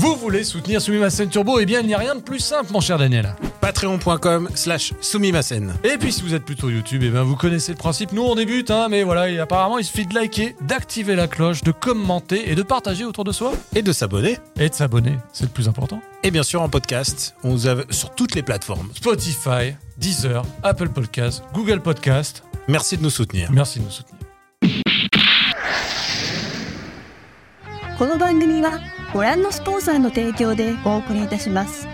Vous voulez soutenir Sumimasen Turbo Eh bien, il n'y a rien de plus simple, mon cher Daniel. Patreon.com slash soumimasen. Et puis, si vous êtes plutôt YouTube, eh bien, vous connaissez le principe. Nous, on débute, hein, mais voilà, et apparemment, il suffit de liker, d'activer la cloche, de commenter et de partager autour de soi. Et de s'abonner. Et de s'abonner, c'est le plus important. Et bien sûr en podcast, on vous a sur toutes les plateformes. Spotify, Deezer, Apple Podcast, Google Podcast. Merci de nous soutenir. Merci de nous soutenir. この番組は ご覧のスポンサーの提供でお送りいたします。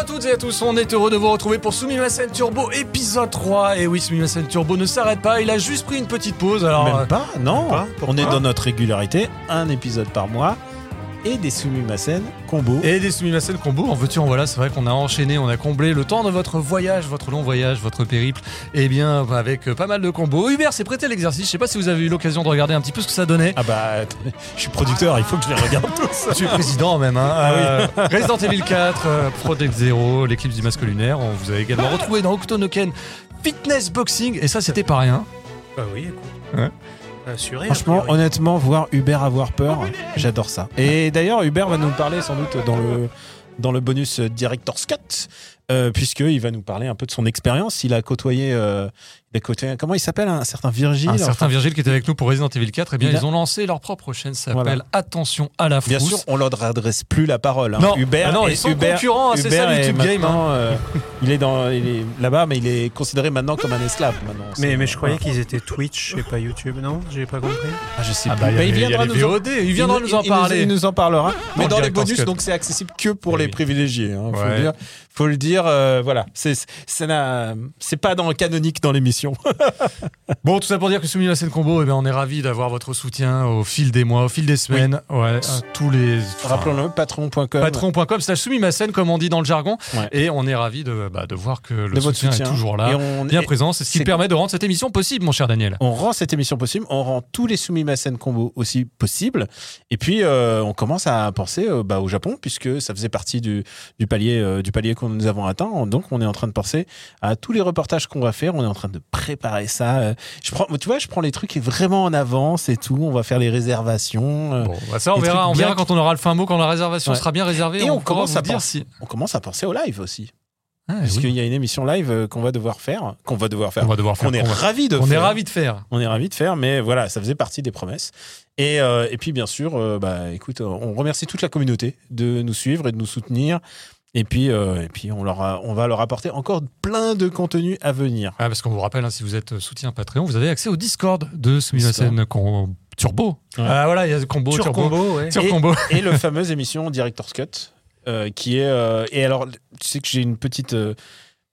À toutes et à tous, on est heureux de vous retrouver pour Sumimasen Turbo épisode 3. Et oui, Sumimasen Turbo ne s'arrête pas, il a juste pris une petite pause. Alors, euh, Même pas, non. pas on est dans notre régularité, un épisode par mois et des soumimasen combo. Et des Sumimasen combo, en veux-tu en voilà, c'est vrai qu'on a enchaîné, on a comblé le temps de votre voyage, votre long voyage, votre périple, et bien avec euh, pas mal de combos. Hubert s'est prêté à l'exercice, je sais pas si vous avez eu l'occasion de regarder un petit peu ce que ça donnait. Ah bah, je suis producteur, il faut que je les regarde tous. Tu es président même, hein. Euh, Resident Evil 4, euh, Project Zero, l'éclipse du masque lunaire. On vous a également retrouvé dans Octonoken Fitness Boxing, et ça c'était pas rien. Bah oui, écoute. Ouais. Assuré. Franchement, honnêtement, voir Hubert avoir peur, j'adore ça. Et d'ailleurs, Hubert va nous parler sans doute dans le, dans le bonus Director's Cut, euh, puisqu'il va nous parler un peu de son expérience. Il a côtoyé, euh, il a côtoyé comment il s'appelle, un certain Virgile Un certain enfin, Virgile qui était avec nous pour Resident Evil 4, et bien Il a- ils ont lancé leur propre chaîne, ça s'appelle Voilà. Attention à la frousse. Bien sûr, on leur adresse plus la parole. hein. Non, Hubert, ah non, est- ils sont Hubert- concurrents, hein, c'est ça, YouTube Game, maintenant, euh, il est dans, il est là-bas, mais il est considéré maintenant comme un esclave. Maintenant. Mais, mais je croyais qu'ils étaient Twitch et pas YouTube, non? J'ai pas compris. Ah, je sais Ah bah, il Bah, il viendra nous en- il viendra nous en il parler. Il nous en parlera. Mais le dans les bonus, donc c'est accessible que pour Eh les privilégiés. Hein, faut, le dire, faut le dire. euh, voilà, c'est pas dans canonique dans l'émission. Bon, tout ça pour dire que Sumimasen Combo, eh bien, on est ravis d'avoir votre soutien au fil des mois, au fil des semaines. Ouais, à tous les. enfin, Rappelons-le, patron.com. Patreon.com slash Sumimasen, comme on dit dans le jargon. Ouais. Et on est ravis de, bah, de voir que le de soutien, soutien. est toujours là, Et on, bien et présent. C'est ce qui permet de rendre cette émission possible, mon cher Daniel. on rend cette émission possible, on rend tous les Sumimasen combo aussi possibles. Et puis, euh, on commence à penser euh, bah, au Japon, puisque ça faisait partie du, du palier, euh, du palier que nous avons atteint. Donc, on est en train de penser à tous les reportages qu'on va faire. On est en train de préparer ça. Euh, Je prends, tu vois, je prends les trucs vraiment en avance et tout. On va faire les réservations. euh, Bon, bah, ça, on verra, on bien verra quand on aura le fin mot, quand la réservation Ouais. sera bien réservée. Et on commence à dire penser- si. On commence à penser au live aussi. Ah, Parce oui. qu'il y a une émission live euh, qu'on va devoir faire. Qu'on va devoir faire. On va devoir faire. On est de on est faire. ravis de faire. On est ravis de faire, mais voilà, ça faisait partie des promesses. Et, euh, et puis, bien sûr, euh, bah, écoute, on remercie toute la communauté de nous suivre et de nous soutenir. Et puis, euh, et puis on, leur a- on va leur apporter encore plein de contenu à venir. Ah, parce qu'on vous rappelle, hein, si vous êtes soutien Patreon, vous avez accès au Discord de Sumimasen con- Turbo. Ouais. Ah voilà, il y a combo, turbo. combo, ouais. Et- combo. Et le fameuse émission Director's Cut, euh, qui est. euh, et alors, tu sais que j'ai une petite.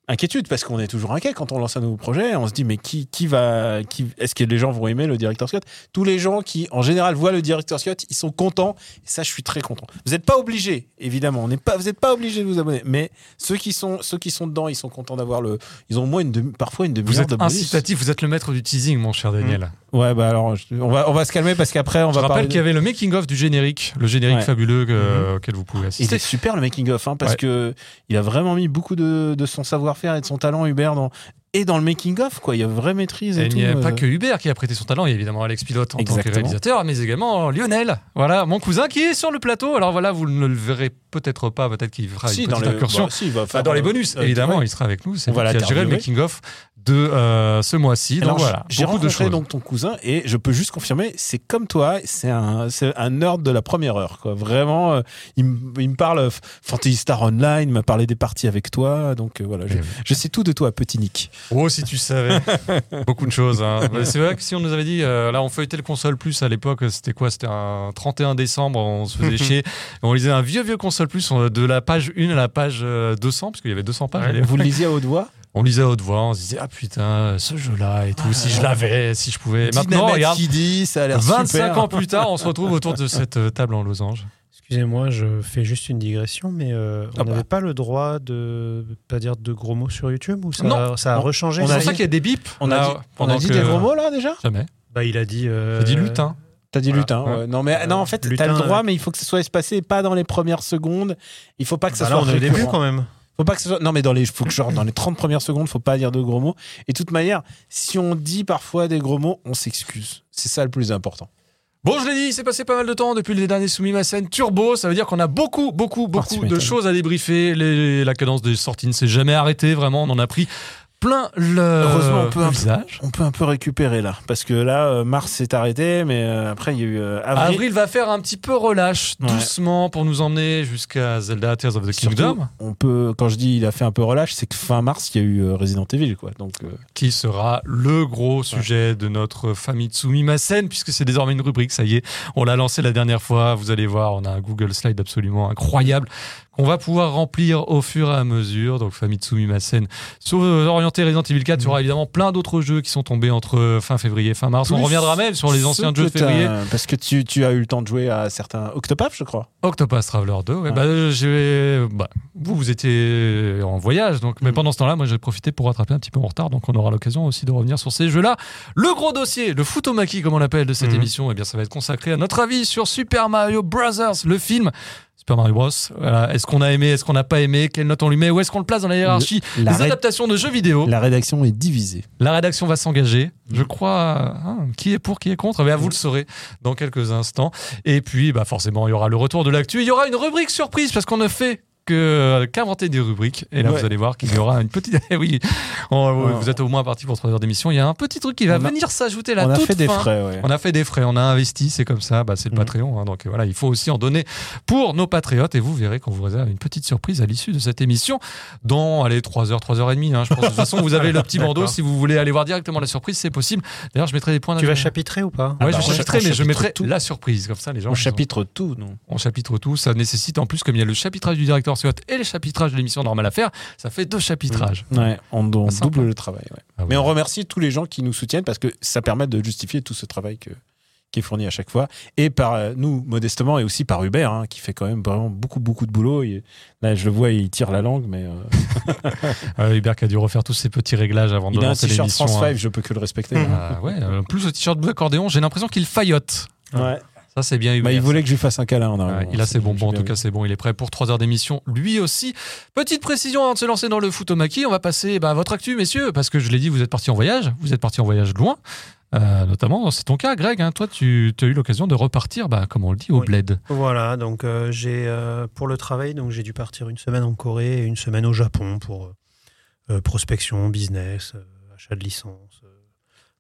Euh, inquiétude parce qu'on est toujours inquiet quand on lance un nouveau projet. On se dit mais qui qui va qui est-ce que les gens vont aimer le director's cut Tous les gens qui en général voient le director's cut, ils sont contents et ça je suis très content. Vous n'êtes pas obligés évidemment, on n'est pas vous n'êtes pas obligés de vous abonner, mais ceux qui sont ceux qui sont dedans, ils sont contents d'avoir le ils ont au moins une demi, parfois une Vous demi-heure êtes de bonus. incitatif, vous êtes le maître du teasing, mon cher Daniel. Ouais bah alors je- on va on va se calmer parce qu'après on Je va rappelle parler qu'il y avait le making-of du générique, le générique Ouais. fabuleux que- Mhm. auquel vous pouvez assister. est super le making of hein, parce Ouais. que il a vraiment mis beaucoup de, de son savoir-faire et de son talent Hubert dans et dans le making of quoi. Il y a vraie maîtrise et, Et il n'y a euh. pas que Hubert qui a prêté son talent, il y a évidemment Alex Pilote en tant que réalisateur, mais également Lionel, voilà, mon cousin qui est sur le plateau. Alors voilà, vous ne le verrez peut-être pas, peut-être qu'il fera si, une dans petite le- incursion. bah, si, Enfin, faire, dans les euh, bonus, euh, évidemment, ouais. il sera avec nous. C'est va qui a géré le l'interviewer. making-of de euh, ce mois-ci. Donc voilà, j'ai rencontré donc ton cousin et je peux juste confirmer, c'est comme toi, c'est un, c'est un nerd de la première heure. Quoi. Vraiment, euh, il, me- parle euh, Fantasy Star Online, il m'a parlé des parties avec toi. Donc euh, voilà, je, Eh oui. je sais tout de toi, petit Nick. Oh, si tu savais. Beaucoup de choses. hein. C'est vrai que si on nous avait dit, là, on feuilletait le console plus à l'époque, c'était quoi? C'était un 31 décembre, on se faisait chier. On lisait un vieux, vieux console plus on- de la page 1 à la page euh, 200, parce qu'il y avait 200 pages. Vous le lisiez à haute voix? On lisait à haute voix, on se disait, ah putain, ce jeu-là et tout, si je l'avais, si je pouvais. Maintenant, regarde, qui dit, ça a l'air 25 super. ans plus tard, on se retrouve autour de cette euh, table en losange. Excusez-moi, je fais juste une digression, mais euh, on Ah bah. n'avait pas le droit de pas dire de gros mots sur YouTube ou ça, Non. ça a On- rechangé? On C'est pour ça qu'il y a des bips. On a là, dit, on a dit que- des gros mots là déjà? Jamais. Bah, il a dit. euh, J'ai dit lutin. T'as dit Voilà. lutin, Ouais. ouais. Non, mais non, en fait, t'as le droit, ouais. mais il faut que ce soit espacé, pas dans les premières secondes. Il faut pas que ça Bah là, soit on est au début quand même. Faut pas que ce soit. Non, mais dans les, faut que genre dans les 30 premières secondes, faut pas dire de gros mots. Et de toute manière, si on dit parfois des gros mots, on s'excuse. C'est ça le plus important. Bon, je l'ai dit, il s'est passé pas mal de temps depuis les derniers soumis ma scène turbo. Ça veut dire qu'on a beaucoup, beaucoup, beaucoup tu de choses à débriefer. Les- la cadence des sorties ne s'est jamais arrêtée, vraiment. On en a pris plein le, Heureusement, on peut un peu- visage. On peut un peu récupérer là, parce que là, euh, mars s'est arrêté, mais euh, après il y a eu euh, avril. Avril va faire un petit peu relâche, Ouais. doucement, pour nous emmener jusqu'à Zelda Tears of the Surtout, Kingdom, on peut, quand je dis il a fait un peu relâche, c'est que fin mars il y a eu Resident Evil, quoi. Donc qui sera le gros sujet de notre famille Tsumi Masen, puisque c'est désormais une rubrique, ça y est. On l'a lancé la dernière fois, vous allez voir, on a un Google Slide absolument incroyable qu'on va pouvoir remplir au fur et à mesure. Donc Famitsu Mimasen sur euh, orienté Resident Evil 4, il y aura évidemment plein d'autres jeux qui sont tombés entre fin février et fin mars. On reviendra même sur les anciens jeux de février. Parce que tu, tu as eu le temps de jouer à certains Octopath, je crois. Octopus Traveler 2, ouais, Ouais. bah, euh, bah, vous, vous étiez en voyage, donc, mais Mhm. pendant ce temps-là, moi j'ai profité pour rattraper un petit peu mon retard, donc on aura l'occasion aussi de revenir sur ces jeux-là. Le gros dossier, le Futomaki, comme on l'appelle, de cette Mhm. émission, eh bien, ça va être consacré à notre avis sur Super Mario Bros., le film. Super Mario Bros. Voilà. Est-ce qu'on a aimé, est-ce qu'on n'a pas aimé, quelle note on lui met, où est-ce qu'on le place dans la hiérarchie? La, des adaptations de jeux vidéo la rédaction est divisée. la rédaction va s'engager. Je Mhm. crois. hein, qui est pour, qui est contre? Bien, Vous le saurez dans quelques instants. Et puis, bah, forcément, il y aura le retour de l'actu. Il y aura une rubrique surprise parce qu'on ne fait que qu'inventer des rubriques. Et là, Ouais. vous allez voir qu'il y aura une petite. Eh oui, on- Ouais. vous êtes au moins parti pour 3 heures d'émission. Il y a un petit truc qui va a- venir s'ajouter là on a toute fait des fin. frais, ouais. On a fait des frais, on a investi, c'est comme ça, bah, c'est le Mhm. Patreon. hein, donc voilà, il faut aussi en donner pour nos patriotes. Et vous verrez qu'on vous réserve une petite surprise à l'issue de cette émission dans allez, 3h, 3h30. Hein, je pense. De toute façon, vous avez le petit bandeau. Si vous voulez aller voir directement la surprise, c'est possible. D'ailleurs, je mettrai des points Tu vas chapitrer ou pas? Ouais, Ah bah, je on chapitrerai, cha- mais je mettrai tout. la surprise. Comme ça, les gens. On ont- chapitre tout, non on chapitre tout. Ça nécessite en plus, comme il y a le chapitrage du directeur Scott et le chapitrage de l'émission normale à faire, ça fait deux chapitrages. Ouais, on, on Ah, double le travail. ouais. Ah Mais on remercie tous les gens qui nous soutiennent parce que ça permet de justifier tout ce travail que, qui est fourni à chaque fois. Et par euh, nous, modestement, et aussi par Hubert, hein, qui fait quand même vraiment beaucoup, beaucoup de boulot. Il- là, je le vois, il tire la langue, mais euh, Euh, Hubert qui a dû refaire tous ses petits réglages avant de il a un lancer t-shirt l'émission. France hein. 5, je peux que le respecter. Euh, en plus le t-shirt bleu accordéon, j'ai l'impression qu'il faillote. Ouais. Ça, c'est bien Hubert. Bah, il voulait que je lui fasse un câlin en Ouais, arrivant. il a ses C'est- bonbons, en tout cas c'est bon, il est prêt pour 3 heures d'émission, lui aussi. Petite précision avant de se lancer dans le Futomaki, on va passer bah, à votre actu, messieurs, parce que je l'ai dit, vous êtes partis en voyage, vous êtes partis en voyage loin, euh, notamment, c'est ton cas, Greg, hein, toi tu as eu l'occasion de repartir, bah, comme on le dit, au Oui. bled. Voilà, donc euh, j'ai euh, pour le travail, donc j'ai dû partir une semaine en Corée et une semaine au Japon pour euh, prospection, business, achat de licence,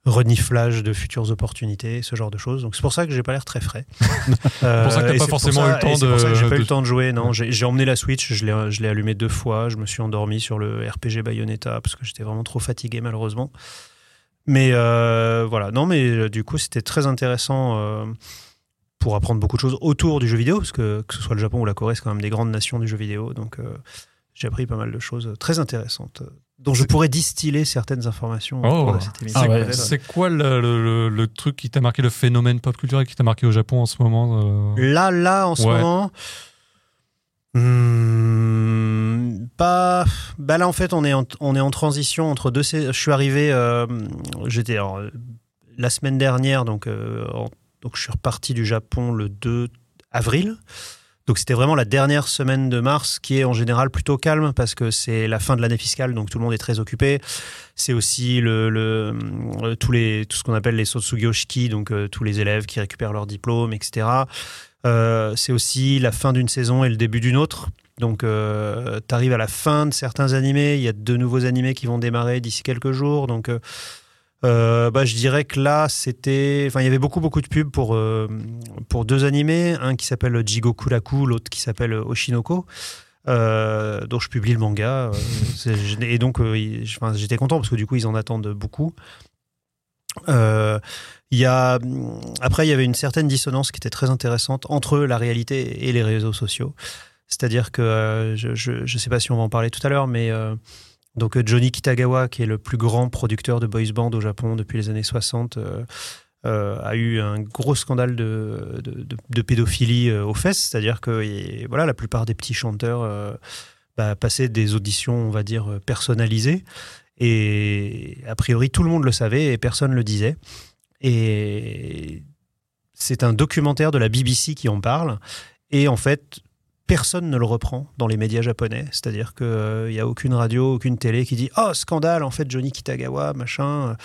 reniflage de futures opportunités, ce genre de choses. Donc c'est pour ça que j'ai pas l'air très frais. Euh, pour ça que t'as pas c'est forcément ça- eu le temps et c'est pour ça que j'ai de- eu de- le temps de jouer. Non, j'ai j'ai emmené la Switch, je l'ai je l'ai allumé deux fois, je me suis endormi sur le RPG Bayonetta parce que j'étais vraiment trop fatigué malheureusement. Mais euh, voilà, non, mais euh, du coup, c'était très intéressant euh, pour apprendre beaucoup de choses autour du jeu vidéo, parce que que ce soit le Japon ou la Corée, c'est quand même des grandes nations du jeu vidéo. Donc, j'ai appris pas mal de choses très intéressantes, dont je pourrais distiller certaines informations Oh. Ah ouais. C'est quoi le, le- le- le truc qui t'a marqué, le phénomène pop culturel qui t'a marqué au Japon en ce moment euh Là, là, en ce Ouais. moment. hmm, pas. Bah là, en fait, on est en, on est en transition entre deux. Je suis arrivé. euh, J'étais euh, la semaine dernière, donc, euh, en- donc je suis reparti du Japon le 2 avril. Donc c'était vraiment la dernière semaine de mars qui est en général plutôt calme parce que c'est la fin de l'année fiscale, donc tout le monde est très occupé. C'est aussi le, euh, tous les, tout ce qu'on appelle les Sotsugoshiki, donc euh, tous les élèves qui récupèrent leur diplôme, etc. Euh, c'est aussi la fin d'une saison et le début d'une autre. Donc, tu arrives à la fin de certains animés. Il y a de nouveaux animés qui vont démarrer d'ici quelques jours. Donc, euh, bah, je dirais que là, c'était. Enfin, il y avait beaucoup, beaucoup de pubs pour, euh, pour deux animés. Un qui s'appelle Jigoku Raku, l'autre qui s'appelle Oshinoko. Euh, dont je publie le manga. et donc, j'étais content parce que du coup, ils en attendent beaucoup. Il y a, après, il y avait une certaine dissonance qui était très intéressante entre la réalité et les réseaux sociaux. C'est-à-dire que, je ne sais pas si on va en parler tout à l'heure, mais donc euh, Johnny Kitagawa, qui est le plus grand producteur de boys band au Japon depuis les années 60, euh, euh, a eu un gros scandale de, pédophilie aux fesses. C'est-à-dire que voilà, la plupart des petits chanteurs bah, passaient des auditions, on va dire, personnalisées. Et a priori, tout le monde le savait et personne ne le disait. Et c'est un documentaire de la BBC qui en parle. Et en fait, personne ne le reprend dans les médias japonais. C'est-à-dire qu'il n'y a aucune radio, aucune télé qui dit Oh, scandale, en fait, Johnny Kitagawa, machin.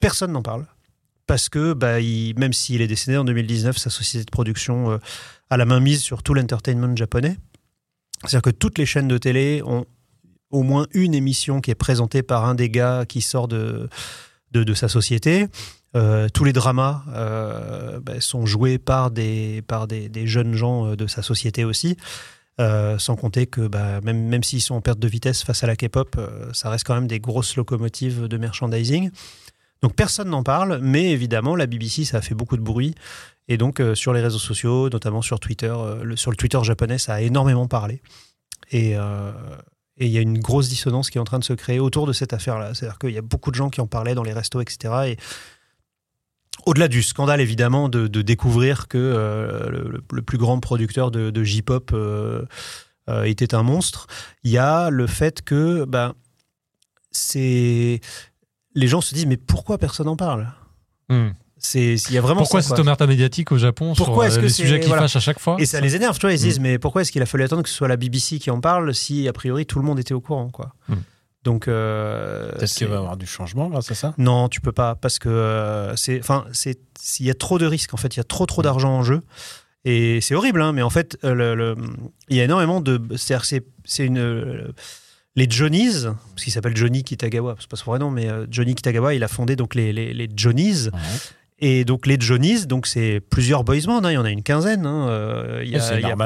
Personne n'en parle. Parce que, bah, il- même s'il est décédé en 2019, sa société de production euh, a la main mise sur tout l'entertainment japonais. C'est-à-dire que toutes les chaînes de télé ont au moins une émission qui est présentée par un des gars qui sort de, de, de sa société. Euh, tous les dramas euh, bah, sont joués par des, par des, jeunes gens euh, de sa société aussi. Sans compter que bah, même, même s'ils sont en perte de vitesse face à la K-pop, ça reste quand même des grosses locomotives de merchandising. Donc personne n'en parle, mais évidemment, la BBC, ça a fait beaucoup de bruit. Et donc sur les réseaux sociaux, notamment sur Twitter, sur le Twitter japonais, ça a énormément parlé. Et et il y a une grosse dissonance qui est en train de se créer autour de cette affaire-là. C'est-à-dire qu'il y a beaucoup de gens qui en parlaient dans les restos, etc. Et au-delà du scandale, évidemment, de, de découvrir que euh, le, le plus grand producteur de, de J-pop euh, euh, était un monstre, il y a le fait que bah, c'est les gens se disent mais pourquoi personne n'en parle? Hmm. C'est il y a vraiment Pourquoi cette omerta médiatique au Japon Pourquoi sur est-ce que les sujets qui voilà. fâchent à chaque fois? Et ça les énerve, tu vois. Ils se disent, mais pourquoi est-ce qu'il a fallu attendre que ce soit la BBC qui en parle si, a priori, tout le monde était au courant, quoi? Mm. Donc, euh, Peut-être qu'il va y avoir du changement grâce à ça? non, tu peux pas, parce que euh, c'est, enfin, c'est, il y a trop de risques, en fait, il y a trop, trop d'argent en jeu. Et c'est horrible, hein, mais en fait, euh, le- il y a énormément de. C'est-à-dire, c'est, c'est une. euh, les Johnnies, parce qu'il s'appelle Johnny Kitagawa, c'est pas son vrai nom, mais euh, Johnny Kitagawa, il a fondé donc les, les, les Johnnies. Et donc les Johnnies, donc c'est plusieurs boys bands, hein, il y en a une quinzaine. hein, euh, il y a- il y a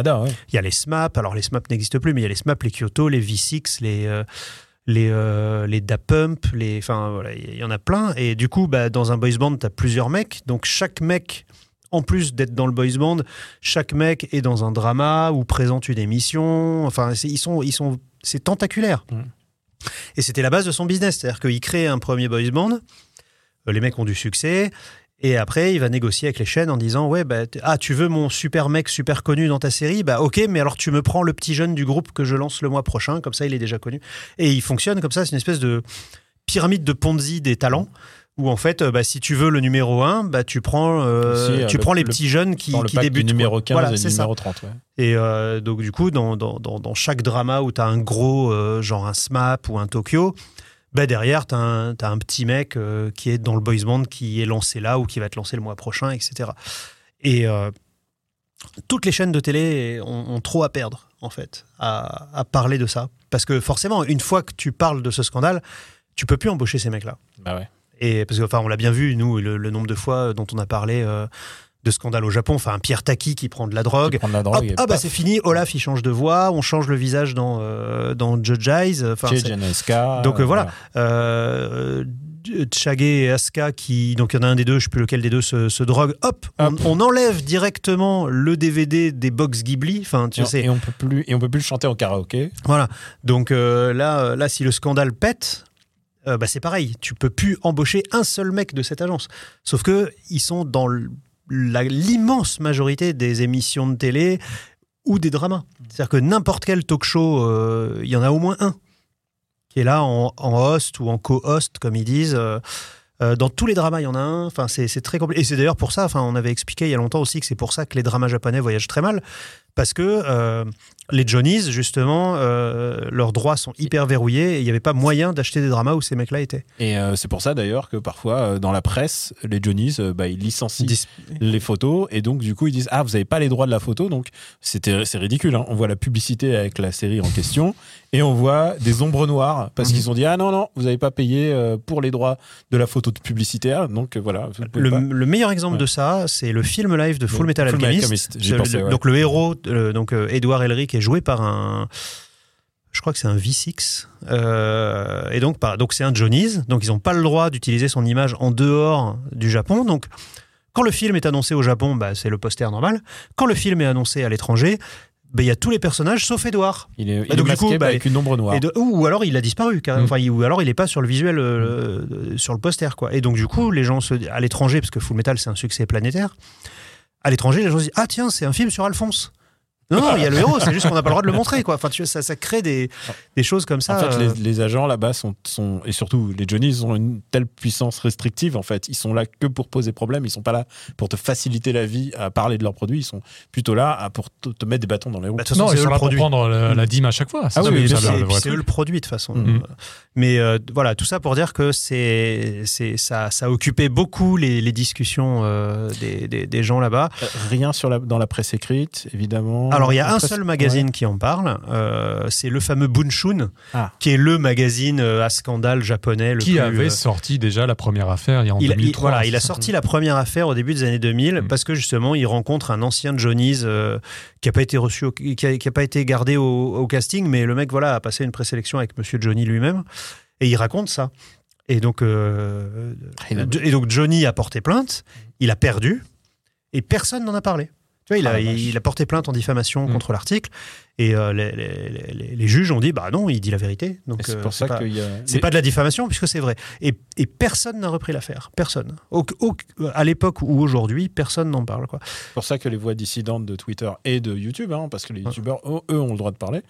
il y a les SMAP, alors les SMAP n'existent plus, mais il y a les SMAP, les Kyoto, les V6, les, euh, les, euh, les Da Pump, les, enfin voilà, il y en a plein. Et du coup, bah, dans un boys band, tu as plusieurs mecs. Donc chaque mec, en plus d'être dans le boys band, chaque mec est dans un drama ou présente une émission. Enfin, c'est- ils sont, ils sont, c'est tentaculaire. Mm. Et c'était la base de son business. C'est-à-dire qu'il crée un premier boys band, euh, les mecs ont du succès. Et après, il va négocier avec les chaînes en disant Ouais, bah, ah, tu veux mon super mec super connu dans ta série? Bah, ok, mais alors tu me prends le petit jeune du groupe que je lance le mois prochain, comme ça il est déjà connu. Et il fonctionne comme ça, c'est une espèce de pyramide de Ponzi des talents. Où en fait, bah, si tu veux le numéro 1, bah, tu prends, euh, euh, tu le- prends les le- petits jeunes qui, débutent. du numéro quoi. 15 Voilà, et c'est du ça. numéro 30. Ouais. Et euh, donc, du coup, dans, dans, dans, dans chaque drama où tu as un gros, euh, genre un SMAP ou un Tokyo, bah derrière, tu as, un petit mec euh, qui est dans le boys band qui est lancé là ou qui va être lancé le mois prochain, etc. Et euh, toutes les chaînes de télé ont, ont trop à perdre, en fait, à, à parler de ça. Parce que forcément, une fois que tu parles de ce scandale, tu peux plus embaucher ces mecs-là. Bah ouais. Et parce que, enfin, on l'a bien vu, nous, le, le nombre de fois dont on a parlé euh, de scandale au Japon. Enfin, un Pierre Taki qui prend de la drogue. De la ah bah c'est fini, Olaf il change de voix, on change le visage dans, euh, dans Judge Eyes. Donc, euh, voilà. euh, et Asuka qui donc il y en a un des deux, je sais plus lequel des deux se, se drogue. Hop, on, Hop. on enlève directement le DVD des box Ghibli. Enfin, tu Et, sais, et on peut plus et on peut plus le chanter au karaoké. voilà. Donc euh, là, euh, là, si le scandale pète, euh, bah, c'est pareil. Tu peux plus embaucher un seul mec de cette agence. Sauf que ils sont dans l- la- l'immense majorité des émissions de télé ou des dramas. C'est-à-dire que n'importe quel talk show, euh, il y en a au moins un qui est là en, host ou en co-host, comme ils disent. Euh, euh, dans tous les dramas, il y en a un. Enfin, c'est très compliqué. Et c'est d'ailleurs pour ça, enfin, on avait expliqué il y a longtemps aussi que c'est pour ça que les dramas japonais voyagent très mal. Parce que les Johnnies, justement, euh, leurs droits sont hyper verrouillés et il n'y avait pas moyen d'acheter des dramas où ces mecs-là étaient. Et euh, c'est pour ça d'ailleurs que parfois euh, dans la presse, les Johnnies, bah, ils licencient Dis- les photos et donc du coup ils disent ah vous n'avez pas les droits de la photo donc c'est ridicule. hein. On voit la publicité avec la série en question et on voit des ombres noires parce Mhm. qu'ils ont dit ah non non vous n'avez pas payé pour les droits de la photo de publicitaire donc voilà. Le, meilleur exemple Ouais. de ça, c'est le film live de Full Metal Full Alchemist. Ouais. Donc le héros, donc Edouard Elric, est joué par un, je crois que c'est un V6. Euh, et donc, par- donc c'est un Johnny's. Donc ils n'ont pas le droit d'utiliser son image en dehors du Japon. Donc quand le film est annoncé au Japon, bah, c'est le poster normal. Quand le film est annoncé à l'étranger, bah, il y a tous les personnages sauf Edouard. Il est, il est donc, du masqué coup, bah, avec une ombre noire. Et de- ou alors il a disparu. Mm. Enfin, il- ou alors il n'est pas sur le visuel, euh, euh, sur le poster, quoi. Et donc du coup, les gens se, à l'étranger, parce que Full Metal c'est un succès planétaire, à l'étranger, les gens se disent ah tiens, c'est un film sur Alphonse. Non, non, il y a le héros, c'est juste qu'on n'a pas le droit de le montrer, quoi. Enfin, tu vois, ça, ça crée des, des choses comme ça. En fait, euh, les, les agents là-bas sont, sont et surtout les Johnnies ont une telle puissance restrictive. En fait, ils sont là que pour poser problème. Ils sont pas là pour te faciliter la vie à parler de leurs produits. Ils sont plutôt là à- pour te, te mettre des bâtons dans les roues. bah, de toute façon, Non, ils sont là pour prendre la, la dîme à chaque fois. C'est Ah oui, eux le produit de toute façon. Euh, Mais euh, voilà, tout ça pour dire que c'est c'est ça, ça a occupé beaucoup les, les discussions euh, des, des, des gens là-bas. Euh, Rien sur la, dans la presse écrite, évidemment. Alors, il y a un presse- seul magazine qui en parle. euh, c'est le fameux Bunshun, Ah. qui est le magazine euh, à scandale japonais. Le Qui plus, avait euh, sorti déjà la première affaire il y a en il, a- il- 2003. voilà, il a sorti la première affaire au début des années 2000 Mm. parce que justement, il rencontre un ancien Johnny's euh, qui n'a pas été reçu, au- qui a, qui a pas été gardé au, au casting, mais le mec voilà a passé une présélection avec Monsieur Johnny lui-même et il raconte ça. Donc, et donc Johnny a porté plainte, il a perdu et personne n'en a parlé. Tu vois, il a, Ah, il a porté plainte en diffamation Mm. contre l'article et euh, les, les- les- les juges ont dit bah non, il dit la vérité. Donc c'est euh, pour ça pas- a. c'est pas de la diffamation puisque c'est vrai. Et, et personne n'a repris l'affaire. Personne. Au- au- à l'époque ou aujourd'hui, personne n'en parle. Quoi. C'est pour ça que les voix dissidentes de Twitter et de YouTube, hein, parce que les YouTubeurs, eux, ont le droit de parler.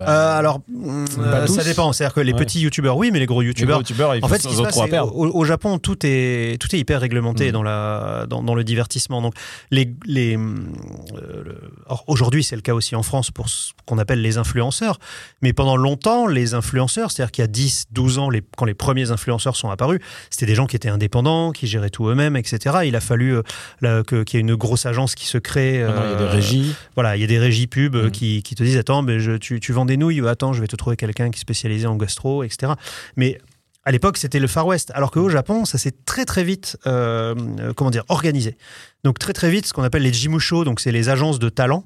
Bah, Euh, alors, euh, ça dépend. C'est-à-dire que les Ouais. petits youtubeurs, oui, mais les gros youtubeurs. En fait, ce qui se passe, au, au Japon, tout est, tout est hyper réglementé Mm. dans, la, dans, dans le divertissement. Donc, les, les, euh, le- aujourd'hui, c'est le cas aussi en France pour ce qu'on appelle les influenceurs. Mais pendant longtemps, les influenceurs, c'est-à-dire qu'il y a 10, 12 ans, les, quand les premiers influenceurs sont apparus, c'était des gens qui étaient indépendants, qui géraient tout eux-mêmes, etc. Il a fallu qu'il y ait une grosse agence qui se crée. Maintenant, il y a des régies. voilà, il y a des régies pubs Mm. qui, qui te disent Attends, mais je- tu, tu vends des nouilles, attends, je vais te trouver quelqu'un qui est spécialisé en gastro, etc. Mais à l'époque, c'était le Far West. Alors qu'au Japon, ça s'est très très vite, euh, euh, comment dire, organisé. Donc très très vite, ce qu'on appelle les jimusho, donc c'est les agences de talent.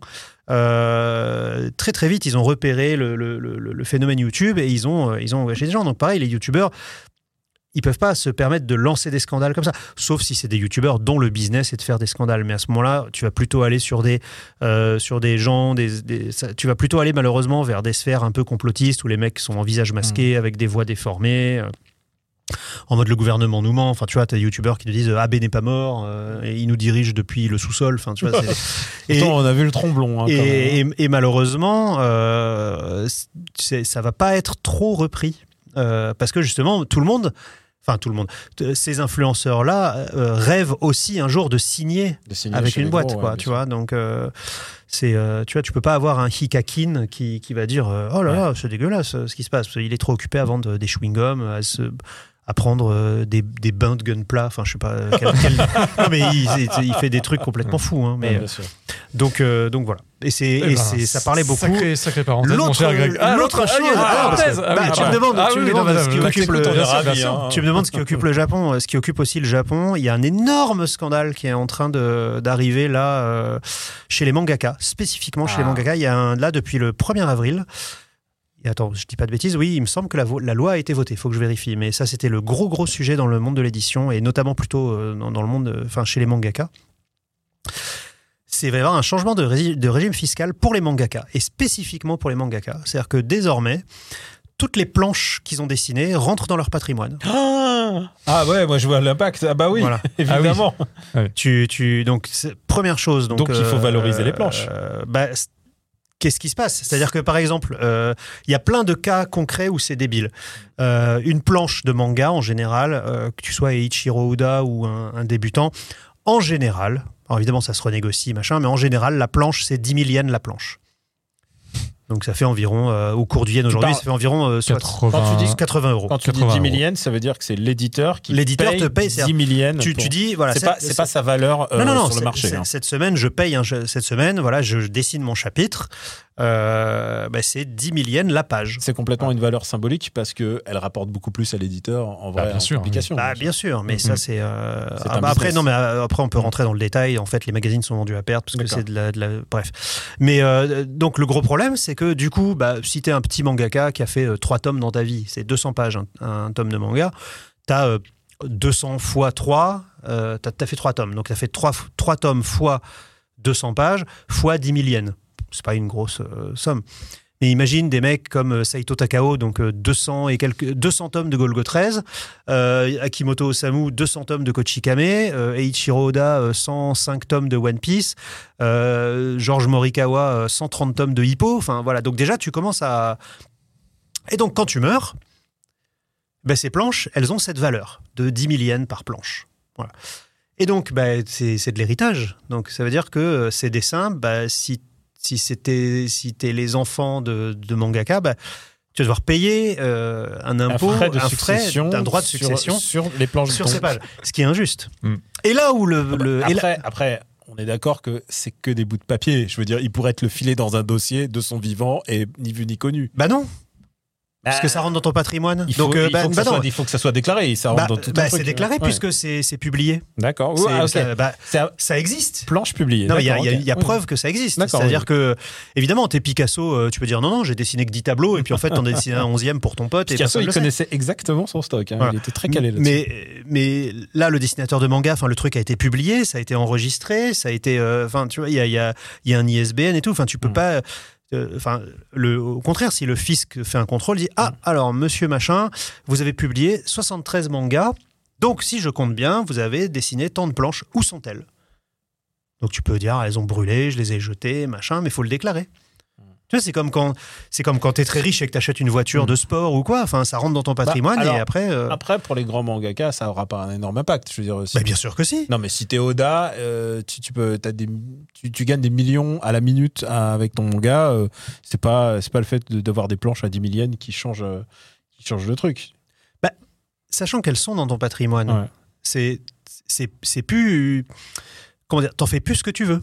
euh, très très vite, ils ont repéré le, le- le- phénomène YouTube et ils ont, euh, ils ont engagé des gens. Donc pareil, les YouTubeurs, ils peuvent pas se permettre de lancer des scandales comme ça, sauf si c'est des youtubeurs dont le business est de faire des scandales. Mais à ce moment-là, tu vas plutôt aller sur des, euh, sur des gens, des, des- ça- tu vas plutôt aller malheureusement vers des sphères un peu complotistes où les mecs sont en visage masqué avec des voix déformées. euh, en mode le gouvernement nous ment. Enfin, tu vois, t'as des youtubeurs qui te disent Abbé n'est pas mort euh, et il nous dirige depuis le sous-sol. Enfin, tu vois, et, Pourtant, on a vu le tromblon. hein, même. et, et- et malheureusement, euh, c'est- ça va pas être trop repris Euh, parce que justement, tout le monde, enfin tout le monde, t- ces influenceurs-là euh, rêvent aussi un jour de signer De signer avec une boîte, gros, quoi. ouais, tu vois, donc euh, c'est, euh, tu vois, tu peux pas avoir un hikakin qui, qui va dire, euh, oh là là, c'est dégueulasse euh, ce qui se passe. Il est trop occupé à vendre des chewing-gums, à se à prendre euh, des, des bains de gunpla, enfin je sais pas quel, quel- non mais il, fait des trucs complètement fous hein. Ouais, mais sûr. donc, euh, donc voilà. Et, c'est, Eh ben, ça parlait beaucoup. Sacré, sacré L'autre. Ah, l'autre ah, chose, ah, parenthèse. Ah bah, tu ah me demandes, Ah tu me demandes ce qui occupe le, tu me demandes ce qui occupe le Japon, ce qui occupe aussi le Japon. Il y a un énorme scandale qui est en train d'arriver là euh, chez les mangaka, spécifiquement chez les Ah. mangaka. Il y a un là depuis le 1er avril. Et attends, je dis pas de bêtises. Oui, il me semble que la, loi a été votée. Il faut que je vérifie. Mais ça, c'était le gros gros sujet dans le monde de l'édition et notamment plutôt euh, dans, dans le monde, euh, enfin chez les mangaka. C'est il va y avoir un changement de, régi- de régime fiscal pour les mangaka et spécifiquement pour les mangaka. C'est-à-dire que désormais, toutes les planches qu'ils ont dessinées rentrent dans leur patrimoine. Ah, Ah ouais, moi je vois l'impact. Ah bah oui, Voilà. évidemment. Tu, tu, donc, première chose. Donc, Donc, il faut valoriser les planches. euh, bah, Qu'est-ce qui se passe? C'est-à-dire que par exemple, euh, il y a plein de cas concrets où c'est débile. Euh, une planche de manga en général, euh, que tu sois Eiichiro Oda ou un, débutant, en général, évidemment, ça se renégocie, machin, mais en général, la planche, c'est 10 000 yens la planche. Donc ça fait environ, euh, au cours du yen aujourd'hui, ça fait environ euh, soit 80. Quand tu dis- 80 euros. Quand tu dis 80 10 000 euros. yens, ça veut dire que c'est l'éditeur qui L'éditeur paye te paye, 10 c'est-à-dire, 000 yens. Tu, pour- tu dis, voilà, c'est c'est- pas, c'est pas sa valeur euh, non, non, non, sur le marché. hein. Cette semaine, je paye je- cette semaine, voilà, je dessine mon chapitre. Euh, bah, c'est 10 000 yens la page. C'est complètement une valeur symbolique parce qu'elle rapporte beaucoup plus à l'éditeur en vrai Bah, bien en sûr, publication. Bah, bien sûr, mais Mhm. ça c'est. euh, ah, bah, après, non, mais euh, après on peut rentrer dans le détail. En fait, les magazines sont vendus à perte parce que c'est de la, de la- Bref. Mais euh, donc le gros problème, c'est que du coup, bah, si t'es un petit mangaka qui a fait euh, trois tomes dans ta vie, c'est 200 pages un, un tome de manga, t'as euh, 200 fois 3, euh, t'as as fait trois tomes. Donc t'as fait 3, trois tomes fois 200 pages fois 10 000 yens. C'est pas une grosse euh, somme. Mais imagine des mecs comme euh, Saito Takao, donc euh, 200 et quelques 200 tomes de Golgo 13, euh, Akimoto Osamu 200 tomes de Kochikame, euh, Eiichiro Oda euh, 105 tomes de One Piece, euh, George Morikawa euh, 130 tomes de Hippo. Enfin voilà, donc déjà tu commences à et donc quand tu meurs, ben, ces planches, elles ont cette valeur de 10 000 yens par planche. Voilà. Et donc, ben, c'est de l'héritage. Donc, ça veut dire que euh, ces dessins, ben, si, si c'était si t'es les enfants de, de mangaka, ben, tu vas devoir payer euh, un un impôt, frais de un frais, succession, un droit de succession sur, les planches sur ces pages, ce qui est injuste. Mm. Et là où le, le- et là- Après, après, on est d'accord que c'est que des bouts de papier. Je veux dire, il pourrait être le filet dans un dossier de son vivant et ni vu ni connu. bah non, parce que ça rentre dans ton patrimoine. Il faut, donc, euh, il bah, faut que bah ça soit, il faut que ça soit déclaré. Ça rentre Bah, dans tout un bah, c'est déclaré Ouais. puisque c'est publié. D'accord. Ouais, ah, ok. ça, bah, existe. planche publiée. Il y a, y y preuve que ça existe. C'est-à-dire oui. que, évidemment, t'es Picasso, euh, tu peux dire non, non, j'ai dessiné que 10 tableaux, et puis en fait, t'en as dessiné un onzième pour ton pote. Picasso, il connaissait exactement son stock. hein. Voilà. Il était très calé là-dessus. Mais, mais là, le dessinateur de manga, enfin, le truc a été publié, ça a été enregistré, ça a été, euh, enfin, tu vois, il y a, y a un ISBN et tout. Enfin, tu peux Mm. pas. Euh, Enfin, le, au contraire, si le fisc fait un contrôle, il dit ah Mm. alors Monsieur machin, vous avez publié 73 mangas, donc si je compte bien, vous avez dessiné tant de planches. Où sont-elles? Donc tu peux dire ah, elles ont brûlé, je les ai jetées, machin, mais faut le déclarer. Tu c'est comme quand c'est comme quand t'es très riche et que t'achètes une voiture Mm. de sport ou quoi. Enfin, ça rentre dans ton patrimoine alors, et après. euh, Après, pour les grands mangaka, ça aura pas un énorme impact. Je veux dire, si- bah, bien sûr que si. Non, mais si t'es Oda, euh, tu, tu peux, t'as des, tu, tu gagnes des millions à la minute à- avec ton manga. euh, c'est pas, c'est pas le fait de- d'avoir des planches à 10 000 yens qui changent, euh, qui changent le truc. sachant qu'elles sont dans ton patrimoine, Ouais. c'est c'est c'est plus comment dire, t'en fais plus ce que tu veux.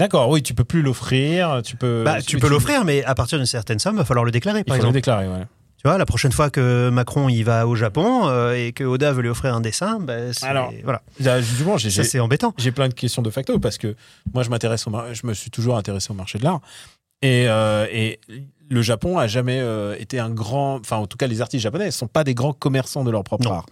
D'accord, oui, tu peux plus l'offrir, tu peux. bah, tu peux l'offrir, mais à partir d'une certaine somme, il va falloir le déclarer, Il par faut le exemple. déclarer, ouais. Tu vois, la prochaine fois que Macron il va au Japon euh, et que Oda veut lui offrir un dessin, bah, c'est- Alors, voilà, Là, Justement, j'ai, ça j'ai- c'est embêtant. j'ai plein de questions de facto parce que moi, je m'intéresse au, mar- je me suis toujours intéressé au marché de l'art et, euh, et le Japon a jamais euh, été un grand, enfin, en tout cas, les artistes japonais ne sont pas des grands commerçants de leur propre Non. art.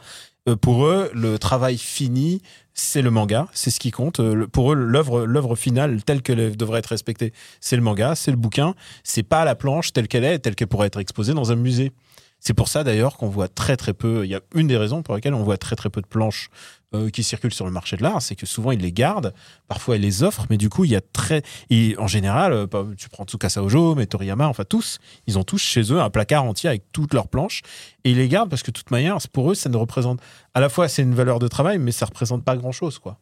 Pour eux, le travail fini, c'est le manga, c'est ce qui compte. Euh, Pour eux, l'œuvre, l'œuvre finale telle qu'elle devrait être respectée, c'est le manga, c'est le bouquin. C'est pas la planche telle qu'elle est, telle qu'elle pourrait être exposée dans un musée. C'est pour ça d'ailleurs qu'on voit très très peu. Il y a une des raisons pour lesquelles on voit très très peu de planches euh, qui circulent sur le marché de l'art, c'est que souvent ils les gardent, parfois ils les offrent, mais du coup il y a très, et en général, euh, tu prends Tsukasa Ojo, mais Toriyama, enfin tous, ils ont tous chez eux un placard entier avec toutes leurs planches et ils les gardent parce que de toute manière, pour eux, ça ne représente à la fois c'est une valeur de travail, mais ça représente pas grand chose quoi.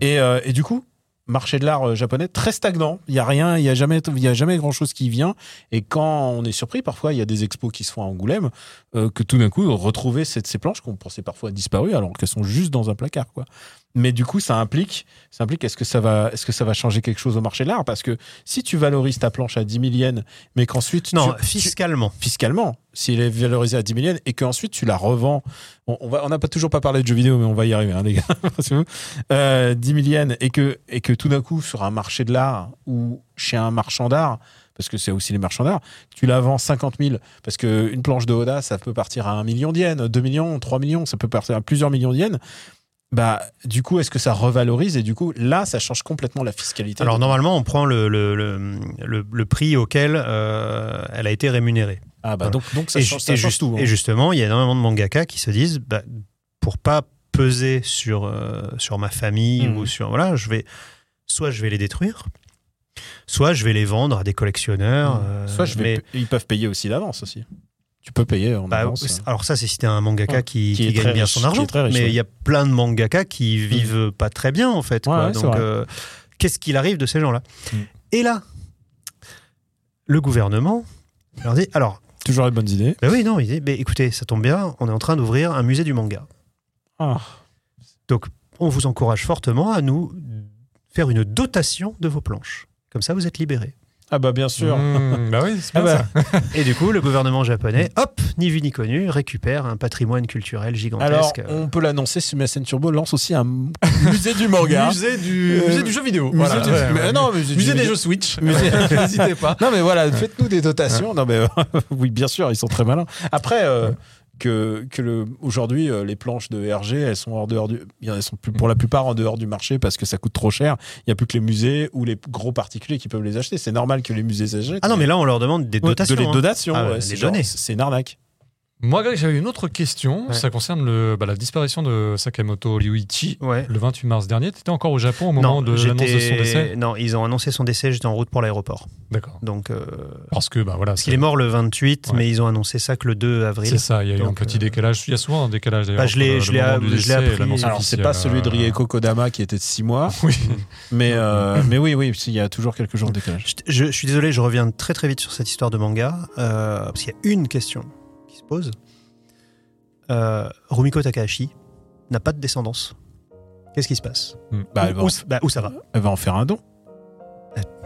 Et, euh, et du coup. Marché de l'art euh, japonais très stagnant. Il y a rien, il y a jamais, il y a jamais grand chose qui vient. Et quand on est surpris, parfois il y a des expos qui se font à Angoulême, euh, que tout d'un coup retrouver ces planches qu'on pensait parfois disparues alors qu'elles sont juste dans un placard quoi. Mais du coup ça implique, ça implique est-ce que ça va, est-ce que ça va changer quelque chose au marché de l'art? Parce que si tu valorises ta planche à 10 000 yens, mais qu'ensuite Non, tu- tu- fiscalement. fiscalement, si elle est valorisée à 10 000 yens et qu'ensuite tu la revends, on, on va, on n'a pas toujours pas parlé de jeux vidéo, mais on va y arriver, hein, les gars. Rassurez-vous. euh, 10 000 yens et que, et que tout d'un coup, sur un marché de l'art ou chez un marchand d'art, parce que c'est aussi les marchands d'art, tu la vends 50 000, parce qu'une planche de Oda, ça peut partir à 1 million de yens, 2 millions, 3 millions, ça peut partir à plusieurs millions de yens. Bah, du coup, est-ce que ça revalorise Et du coup, là, ça change complètement la fiscalité. Alors normalement, on prend le, le, le, prix auquel euh, elle a été rémunérée. ah bah voilà. donc, donc ça et, change, ça et change juste- tout. hein. et justement, il y a énormément de mangaka qui se disent, bah, pour pas peser sur, euh, sur ma famille Mhm. ou sur voilà, je vais soit je vais les détruire, soit je vais les vendre à des collectionneurs. euh, Soit je vais, mais- ils peuvent payer aussi d'avance aussi. Tu peux payer en Bah, avance. c'est- alors ça, c'est si t'es un mangaka Ouais. qui, Qui gagne très bien riche, son argent. est très riche, mais ouais. il y a plein de mangaka qui vivent pas très bien, en fait. Ouais, quoi. ouais, c'est Donc, vrai. euh, qu'est-ce qu'il arrive de ces gens-là? Mm. Et là, le gouvernement leur dit, alors, Toujours les bonnes idées. bah oui, non, il dit, mais écoutez, ça tombe bien, on est en train d'ouvrir un musée du manga. Ah. On vous encourage fortement à nous faire une dotation de vos planches. Comme ça, vous êtes libérés. Ah bah bien sûr. Mmh, bah oui, c'est Ah bah, ça. Et du coup, le gouvernement japonais, hop, ni vu ni connu, récupère un patrimoine culturel Alors, gigantesque. on peut l'annoncer, Sumasen Turbo lance aussi un musée du manga. Musée du, Euh, musée du jeu vidéo. Musée Voilà, du- ouais, mais ouais. non, musée, du des jeux Switch. N'hésitez pas. Non mais voilà, faites-nous des dotations. Non mais oui, bien sûr, ils sont très malins. Après euh, Ouais. Que que le aujourd'hui euh, les planches de RG, elles sont hors dehors du elles sont plus pour la plupart en dehors du marché parce que ça coûte trop cher. Il y a plus que les musées ou les gros particuliers qui peuvent les acheter. C'est normal que les musées s'achètent. Ah non, mais là, on leur demande des dotations. de les hein. dotations, Ah, ouais, les c'est genre- c'est une arnaque. Moi, Greg, j'avais une autre question. Ouais. Ça concerne le, bah, la disparition de Sakamoto Ryuichi Ouais. le 28 mars dernier. Tu étais encore au Japon au moment de l'annonce de son décès Non, ils ont annoncé son décès, j'étais en route pour l'aéroport. D'accord. Donc, euh, Parce que, bah voilà. parce qu'il est mort le 28, Ouais. mais ils ont annoncé ça que le 2 avril. C'est ça, il y a eu un petit euh, décalage. Il y a souvent un décalage d'ailleurs. Bah, je l'ai- je l'ai appris. Alors c'est pas celui de Euh, Rieko Kodama qui était de 6 mois, Oui. mais euh, mais oui oui, il y a toujours quelques jours de décalage. Je, je- je suis désolé, je reviens très très vite sur cette histoire de manga, euh, parce qu'il y a une question qui se pose. Euh, Rumiko Takahashi n'a pas de descendance. Qu'est-ce qui se passe Bah, où, où- en, bah, où ça va elle va en faire un don.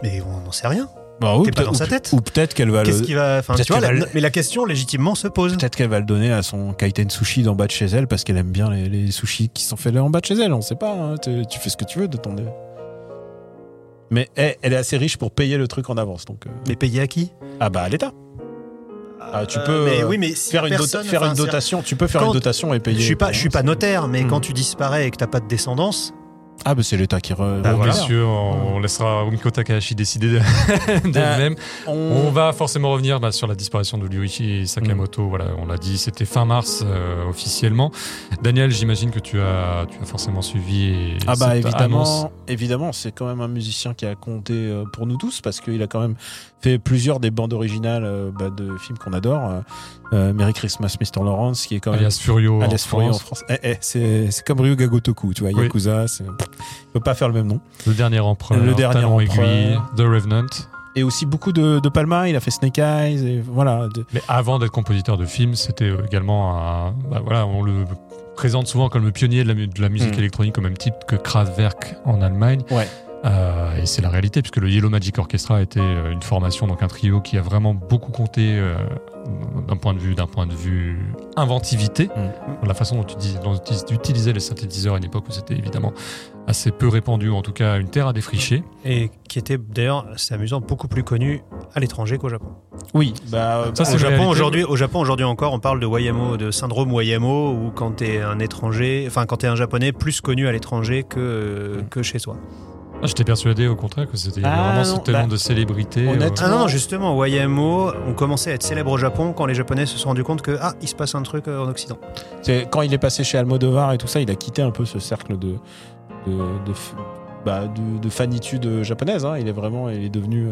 Mais on n'en sait rien. Bah T'es pas dans sa ou- tête. Ou peut-être qu'elle va Qu'est-ce le qui va. Enfin, peut-être tu vois, qu'elle la- va le- mais la question légitimement se pose. Peut-être qu'elle va le donner à son kaiten sushi d'en bas de chez elle parce qu'elle aime bien les, les sushis qui sont faits là en bas de chez elle. On sait pas. hein. Tu, tu fais ce que tu veux de ton. Mais eh, elle est assez riche pour payer le truc en avance. Donc, euh, Mais payer à qui? Ah bah à l'État. Ah, tu Euh, peux, mais euh, oui, mais si Faire une, dota- personne- faire enfin, une c'est- dotation. Tu peux faire Quand- une dotation et payer. Je suis pas, je suis pas notaire, mais Hmm. quand tu disparais et que t'as pas de descendance, Ah bah c'est l'État qui. Re... Bah, Bon, voilà. messieurs, on, on laissera Rumiko Takahashi décider de- d'elle-même. On On... va forcément revenir bah, sur la disparition de Ryuichi Sakamoto. Voilà, on l'a dit, c'était fin mars euh, officiellement. Daniel, j'imagine que tu as, tu as forcément suivi. et Ah bah évidemment, annonce. évidemment, c'est quand même un musicien qui a compté pour nous tous parce qu'il a quand même fait plusieurs des bandes originales euh, bah, de films qu'on adore. Euh, euh, Merry Christmas, Mr. Lawrence, qui est quand même alias Furio. Alias en Furio en France. France. Eh, eh, c'est comme Ryuga Gotoku, tu vois, Oui. Yakuza, il peut pas faire le même nom. Le dernier empereur. Le dernier empereur. aiguille, The Revenant. Et aussi beaucoup de, de Palma, il a fait Snake Eyes, et voilà. Mais avant d'être compositeur de films, c'était également un. bah voilà, on le présente souvent comme le pionnier de la, mu- de la musique Mm. électronique au même titre que Kraftwerk en Allemagne. Ouais. Euh, et c'est la réalité, puisque le Yellow Magic Orchestra était euh, une formation, donc un trio qui a vraiment beaucoup compté euh, d'un point de vue, d'un point de vue inventivité, Mm. dans la façon dont tu, dis, tu utilisais les synthétiseurs à une époque où c'était évidemment assez peu répandu, ou en tout cas une terre à défricher. et qui était d'ailleurs, c'est amusant, beaucoup plus connu à l'étranger qu'au Japon. Oui, bah, Ça, au Japon aujourd'hui, au Japon aujourd'hui encore, on parle de Wayamo, de syndrome Wayamo, où quand t'es un étranger, enfin quand t'es un japonais plus connu à l'étranger que que chez soi. Ah, J'étais persuadé au contraire que c'était Ah, vraiment non, ce talent bah, de célébrité. honnêtement, Ah non, non, justement, Wayamo, on commençait à être célèbre au Japon quand les Japonais se sont rendus compte que ah, il se passe un truc euh, en Occident. c'est- quand il est passé chez Almodovar et tout ça, il a quitté un peu ce cercle de, de, de, bah, de, de fanitude japonaise. hein. Il est vraiment, il est devenu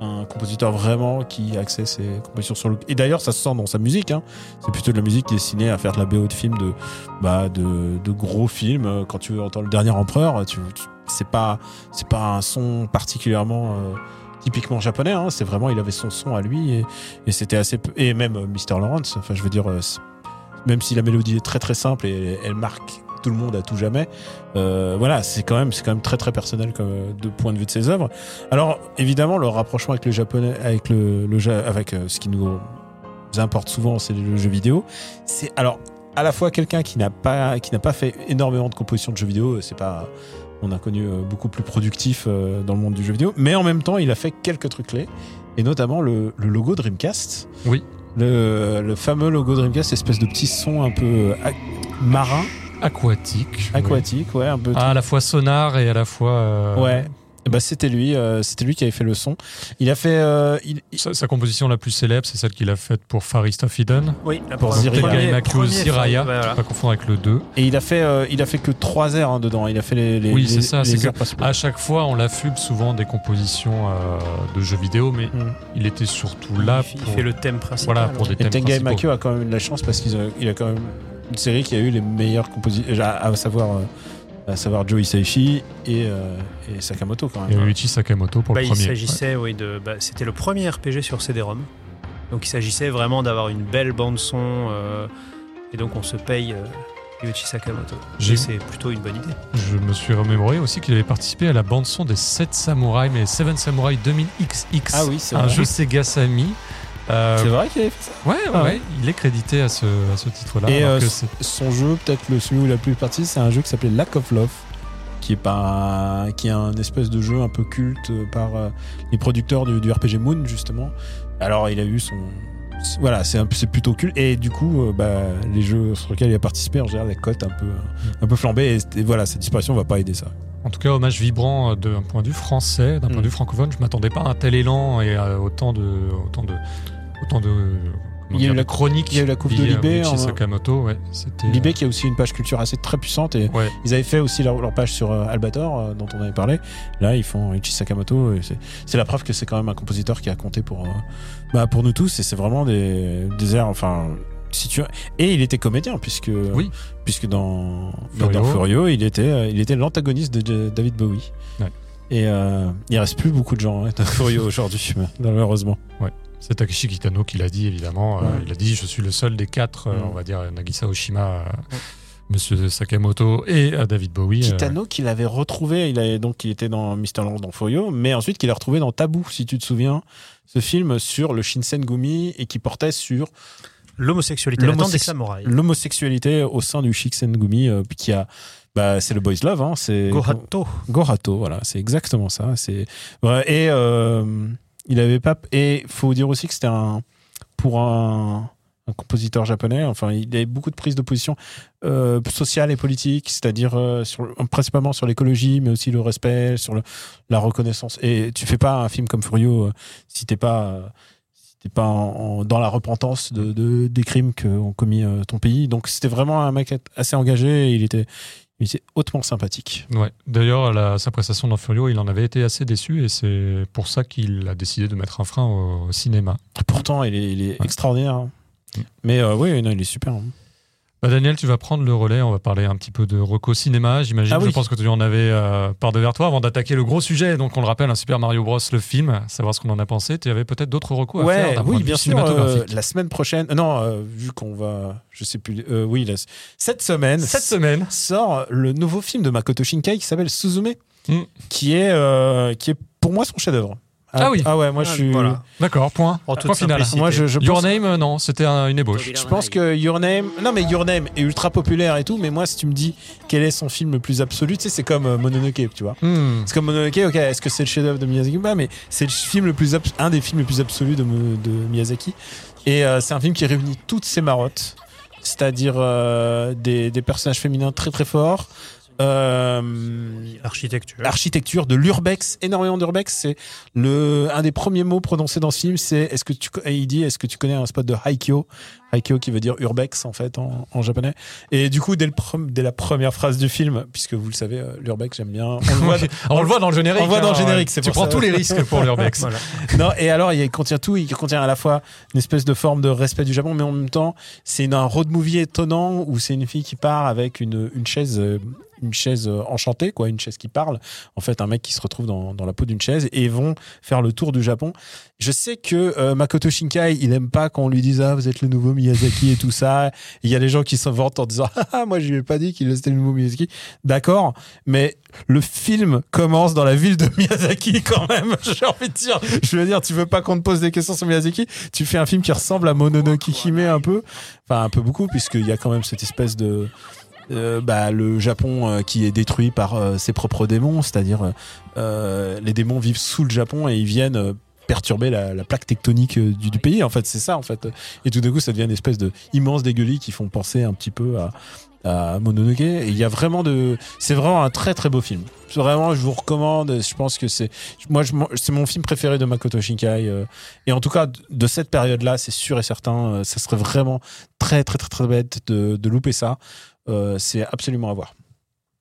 un compositeur vraiment qui axait ses compositions sur le. Et d'ailleurs, ça se sent dans sa musique. hein. C'est plutôt de la musique destinée à faire de la BO de films de, bah, de, de gros films. Quand tu entends le dernier empereur, tu, tu- c'est pas, c'est pas un son particulièrement euh, typiquement japonais. hein. C'est vraiment, il avait son son à lui et, c'était assez. Et même euh, Mr. Lawrence. Enfin, je veux dire, euh, même si la mélodie est très très simple et elle marque tout le monde à tout jamais. Euh, voilà, c'est quand même c'est quand même très très personnel comme de point de vue de ses œuvres. Alors évidemment, le rapprochement avec le japonais, avec le, le avec ce qui nous importe souvent, c'est le jeu vidéo. C'est alors à la fois quelqu'un qui n'a pas qui n'a pas fait énormément de compositions de jeux vidéo. C'est pas on a connu euh, beaucoup plus productif euh, dans le monde du jeu vidéo, mais en même temps, il a fait quelques trucs clés et notamment le, le logo Dreamcast. Oui. Le, le fameux logo Dreamcast, espèce de petit son un peu euh, marin, Aquatique. aquatique, ouais, un peu. Ah, à la fois sonar et à la fois. euh, Ouais. Ben, c'était lui, euh, c'était lui qui avait fait le son. Il a fait, euh, il- il- Sa, sa composition la plus célèbre, c'est celle qu'il a faite pour Far East of Eden. Oui, Pour Ziraya. Tegay premier- Makio premier Ziraya, film, voilà. pas confondre avec le 2. et il a fait, euh, il a fait que trois airs hein, dedans. Il a fait les, les Oui, c'est ça, les c'est. À chaque fois, on l'affuble souvent des compositions euh, de jeux vidéo, mais Mm. il était surtout là il, pour, fait le thème principal. voilà, pour des Et thèmes Tengai principaux. Makio a quand même eu de la chance parce qu'il a, il a quand même une série qui a eu les meilleurs compositeurs, à, à savoir, euh, à savoir Joe Hisaishi et, euh, et Sakamoto quand Et même. Ryuichi Sakamoto pour Bah, le il premier. s'agissait, oui, de. bah, c'était le premier RPG sur CD-ROM. Donc il s'agissait vraiment d'avoir une belle bande son. euh, et donc on se paye euh, Yuichi Sakamoto. C'est plutôt une bonne idée. Je me suis remémoré aussi qu'il avait participé à la bande-son des 7 Samouraïs, mais 7 Samouraïs 2000XX. Ah oui, c'est un jeu Sega Sammy. Euh, C'est vrai qu'il avait fait ça? Ouais, ouais, Ah ouais. ouais, il est crédité à ce, à ce titre-là. Et, alors euh, que Son jeu, peut-être le celui où il a plus parti, c'est un jeu qui s'appelait Lack of Love, qui est pas, qui est un espèce de jeu un peu culte par euh, les producteurs du, du RPG Moon justement. Alors il a eu son, voilà, c'est plutôt culte et du coup, euh, bah, les jeux sur lesquels il a participé, en général, les cotes un peu, un peu flambées et, et voilà, cette disparition va pas aider ça. En tout cas, hommage vibrant euh, d'un point de vue français, d'un point Mm. de vue francophone. Je m'attendais pas à un tel élan et à autant de, autant de, autant de, comment Il y a eu la- chroniques. il y a eu la coupe de Libé en- Sakamoto, ouais. Libé qui a aussi une page culture assez très puissante et Ouais. ils avaient fait aussi leur, leur page sur euh, Albator euh, dont on avait parlé. Là, ils font Ichi Sakamoto c'est- la preuve que c'est quand même un compositeur qui a compté pour, euh, bah, pour nous tous et c'est vraiment des, des airs, enfin. Si tu... Et il était comédien puisque Oui. puisque dans Furio. dans Furio il était euh, il était l'antagoniste de, David Bowie Ouais. et euh, il reste plus beaucoup de gens hein, dans Furio aujourd'hui malheureusement C'est Takeshi Kitano qui l'a dit, évidemment. Euh, Ouais. il a dit Je suis le seul des quatre, euh, Mm. on va dire, Nagisa Oshima, euh, Monsieur Sakamoto et euh, David Bowie. euh, Kitano qu'il avait retrouvé, il avait donc il était dans Mr. Land dans Furio, mais ensuite qu'il a retrouvé dans Tabou, si tu te souviens, ce film sur le Shinsengumi et qui portait sur L'homosexualité, des samouraïs. l'homosexualité au sein du Shinsengumi, euh, puis qui a bah, c'est le boys love, hein, c'est Gorato. Gorato, voilà, c'est exactement ça. C'est ouais, et euh, il avait pas et faut dire aussi que c'était un pour un, compositeur japonais. Enfin, il avait beaucoup de prises de position euh, sociales et politiques, c'est-à-dire euh, principalement sur l'écologie, mais aussi le respect, sur la reconnaissance. Et tu fais pas un film comme Furio euh, si t'es pas pas dans la repentance de, de- des crimes qu'ont commis ton pays. Donc c'était vraiment un mec assez engagé. Il était il était hautement sympathique. Ouais. D'ailleurs, la- sa prestation dans Furio, il en avait été assez déçu et c'est pour ça qu'il a décidé de mettre un frein au, au cinéma. Pourtant, il est, il est Ouais. extraordinaire. hein. Mm. Mais euh, oui, non, il est super. hein. Bah, Daniel, tu vas prendre le relais. On va parler un petit peu de Reco Cinéma. J'imagine, Ah oui. je pense que tu en avais euh, par devers toi avant d'attaquer le gros sujet. Donc, on le rappelle, un Super Mario Bros, le film, savoir ce qu'on en a pensé. Tu avais peut-être d'autres recos à faire oui, bien sûr. euh, la semaine prochaine, euh, non, euh, vu qu'on va, je sais plus, oui, cette semaine, Cette semaine, sort le nouveau film de Makoto Shinkai qui s'appelle Suzume, Mm. qui est, qui est pour moi son chef-d'œuvre. Ah oui. Ah ouais, moi je Ah, suis. voilà. d'accord, point. En toute point final. Moi je, je Your Name, non, c'était un- une ébauche. je pense que Your Name, non mais Your Name est ultra populaire et tout, mais moi si tu me dis quel est son film le plus absolu, tu sais, c'est comme euh, Mononoke, tu vois. Hmm. C'est comme Mononoke, ok, est-ce que c'est le chef-d'œuvre de Miyazaki Bah, mais c'est le film le plus abs- un des films les plus absolus de, de Miyazaki. Et euh, c'est un film qui réunit toutes ses marottes, c'est-à-dire euh, des, des personnages féminins très très forts. Euh, Architecture. L'architecture de l'urbex, énormément d'urbex. C'est le un des premiers mots prononcés dans ce film. C'est est-ce que tu il dit est-ce que tu connais un spot de Haikyo, Haikyo qui veut dire urbex en fait en, en japonais. Et du coup dès le dès la première phrase du film, puisque vous le savez, euh, l'urbex j'aime bien. On le voit. On le voit dans le générique. On le voit dans le hein, générique, c'est Tu pour prends ça. tous les risques pour l'Urbex. Voilà. non, et alors il contient tout, il contient à la fois une espèce de forme de respect du Japon, mais en même temps c'est un road movie étonnant où c'est une fille qui part avec une, une chaise, euh, une chaise euh, enchantée, quoi, une chaise qui parle. En fait, un mec qui se retrouve dans, dans la peau d'une chaise et vont faire le tour du Japon. Je sais que euh, Makoto Shinkai, il aime pas quand on lui dise ah vous êtes le nouveau Miyazaki et tout ça. Il y a des gens qui s'en vantent en disant ah moi je lui ai pas dit qu'il était le nouveau Miyazaki. D'accord, mais le film commence dans la ville de Miyazaki quand même. J'ai envie de dire, je veux dire, tu veux pas qu'on te pose des questions sur Miyazaki, tu fais un film qui ressemble à Mononoke Hime un peu, enfin un peu beaucoup puisqu'il y a quand même cette espèce de bah, le Japon euh, qui est détruit par euh, ses propres démons, c'est-à-dire euh, euh, les démons vivent sous le Japon et ils viennent euh, perturber la, la plaque tectonique euh, du, pays. En fait, c'est ça. En fait, et tout d'un coup, ça devient une espèce de immense qui font penser un petit peu à Mononoke. Et il y a vraiment de, c'est vraiment un très très beau film. Vraiment, je vous recommande. Je pense que c'est, moi, c'est mon film préféré de Makoto Shinkai. euh, et en tout cas, de cette période-là, c'est sûr et certain, euh, ça serait vraiment très très très très bête de, de louper ça. Euh, c'est absolument à voir.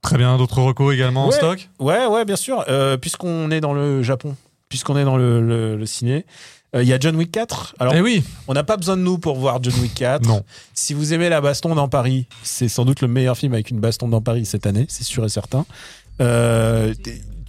Très bien, d'autres recos également en stock? Ouais, ouais, bien sûr. Euh, puisqu'on est dans le Japon, puisqu'on est dans le, le- le ciné, euh, il y a John Wick 4. Alors, Eh oui, on n'a pas besoin de nous pour voir John Wick 4. non. Si vous aimez la baston dans Paris, c'est sans doute le meilleur film avec une baston dans Paris cette année, c'est sûr et certain. Euh,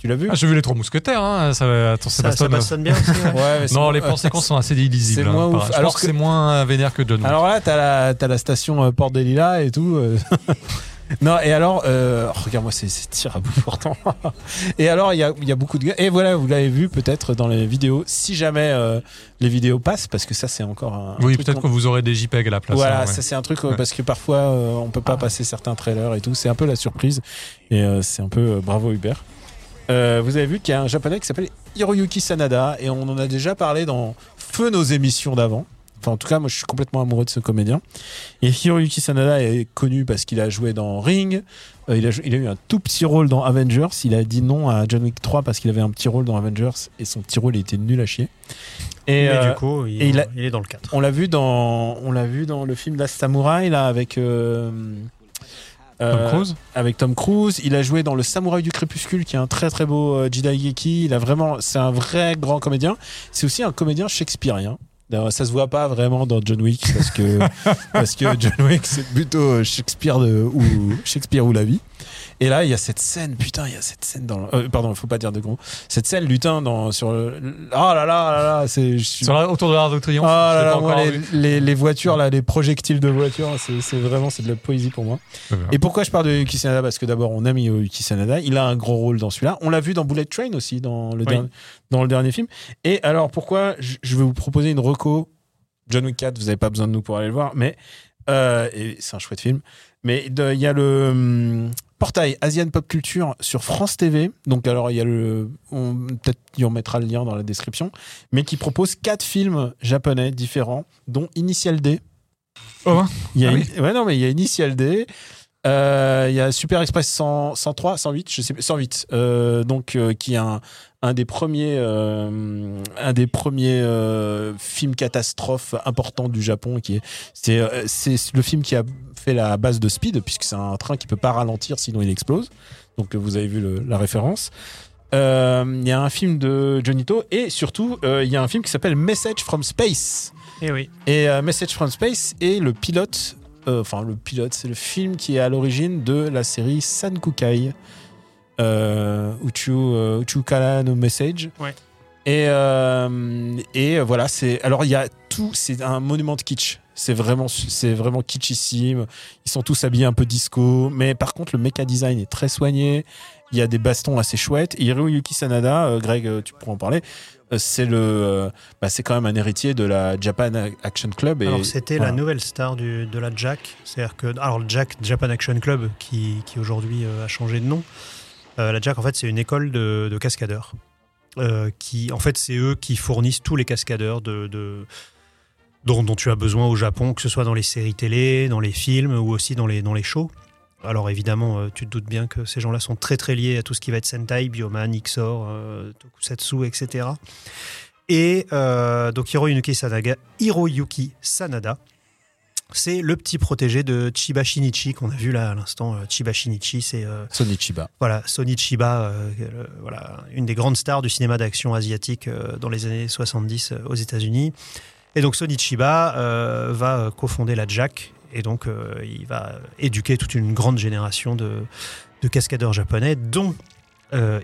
tu l'as vu Ah, J'ai vu les trois mousquetaires, hein. ça va. Attends, Ça, ça bastonne bien aussi. ouais. Ouais, mais c'est Non, les plans séquences sont assez illisibles. c'est moins hein, ouf. Je Alors pense que, que- c'est moins euh, vénère que John. Alors là, t'as la, t'as la station euh, Porte des Lilas et tout. euh. non, et alors, euh, oh, regarde-moi, c'est, c'est tir à bout portant. et alors, il y a, il y a beaucoup de gars. Et voilà, vous l'avez vu peut-être dans les vidéos, si jamais euh, les vidéos passent, parce que ça, c'est encore un. un oui, truc peut-être qu'on- que vous aurez des JPEG à la place. Voilà, hein, ouais. ça c'est un truc Ouais. parce que parfois euh, on peut pas passer certains trailers et tout. C'est un peu la surprise et euh, c'est un peu euh, bravo Hubert. Euh, vous avez vu qu'il y a un japonais qui s'appelle Hiroyuki Sanada et on en a déjà parlé dans feu nos émissions d'avant. Enfin, en tout cas, moi je suis complètement amoureux de ce comédien. Et Hiroyuki Sanada est connu parce qu'il a joué dans Ring. Euh, il, a, il eu un tout petit rôle dans Avengers. Il a dit non à John Wick 3 parce qu'il avait un petit rôle dans Avengers et son petit rôle était nul à chier. Et, Mais euh, du coup, il, et il a- il est dans le 4. on l'a vu dans, on l'a vu dans le film Last Samurai là avec euh, Tom euh, Cruise avec Tom Cruise. Il a joué dans le Samouraï du Crépuscule, qui est un très très beau euh, Jidaigeki. Il a vraiment, c'est un vrai grand comédien. C'est aussi un comédien shakespearien. D'ailleurs, Ça se voit pas vraiment dans John Wick parce que parce que John Wick c'est plutôt euh, Shakespeare de, ou Shakespeare ou la vie. Et là, il y a cette scène, putain, il y a cette scène dans. euh, pardon, il faut pas dire de gros. Cette scène, lutin, dans sur. le- Oh là là là là, c'est. je suis- Sur la- Autour de l'Arc de Triomphe. ah là là, moi, les, vu. les- les voitures, là, les projectiles de voitures, c'est vraiment c'est de la poésie pour moi. Et pourquoi je parle de Yuki Sanada Parce que d'abord, on aime Yuki Sanada. Il a un gros rôle dans celui-là. On l'a vu dans Bullet Train aussi, dans le, Oui. dernier, dans le dernier film. Et alors, pourquoi je, vais vous proposer une reco? John Wick 4, vous n'avez pas besoin de nous pour aller le voir, mais euh, c'est un chouette film. Mais il y a le hum, portail Asian Pop Culture sur France TV. Donc, alors, il y a le. Peut-être on mettra le lien dans la description. Mais qui propose quatre films japonais différents, dont Initial D. Oh, hein Il y a Ah ouais, non, mais il y a Initial D. Euh, Il y a Super Express 100 103, 108, je sais plus, 108. euh, donc, euh, qui est un, un des premiers, euh, un des premiers euh, films catastrophes importants du Japon. Qui est, c'est, euh, c'est le film qui a fait la base de Speed, puisque c'est un train qui peut pas ralentir sinon il explose. Donc, vous avez vu le- la référence. Il y a un film de Johnny To et surtout il y a un film qui s'appelle Message from Space. Et oui. Et Message from Space est le pilote, euh, enfin le pilote, c'est le film qui est à l'origine de la série Sankukai, euh, Uchu, euh, Uchukara no Message. Ouais. Et, euh, et voilà, c'est alors il y a tout, c'est un monument de kitsch. C'est vraiment, c'est vraiment kitschissime. Ils sont tous habillés un peu disco, mais par contre le mecha design est très soigné. Il y a des bastons assez chouettes. Et Hiroyuki Sanada, euh, Greg, euh, tu pourras en parler. C'est le, euh, bah, c'est quand même un héritier de la Japan Action Club. Et, Alors c'était voilà. la nouvelle star du, de la Jack. C'est-à-dire que alors le Jack Japan Action Club qui, qui aujourd'hui euh, a changé de nom. Euh, la Jack en fait c'est une école de, de cascadeurs. Euh, qui en fait c'est eux qui fournissent tous les cascadeurs de, dont, tu as besoin au Japon, que ce soit dans les séries télé, dans les films ou aussi dans les dans les shows. Alors évidemment, euh, tu te doutes bien que ces gens-là sont très très liés à tout ce qui va être Sentai, Bioman, Xor, Tokusatsu, etc. Et donc Hiroyuki Sanada, Hiroyuki Sanada, c'est le petit protégé de Chiba Shinichi qu'on a vu là à l'instant. Euh, Chiba Shinichi, c'est euh, Sonichiba. voilà Chiba, euh, euh, voilà une des grandes stars du cinéma d'action asiatique dans les années 70 euh, aux États-Unis. Et donc Sony Chiba va cofonder la Jack et donc il va éduquer toute une grande génération de, de cascadeurs japonais, dont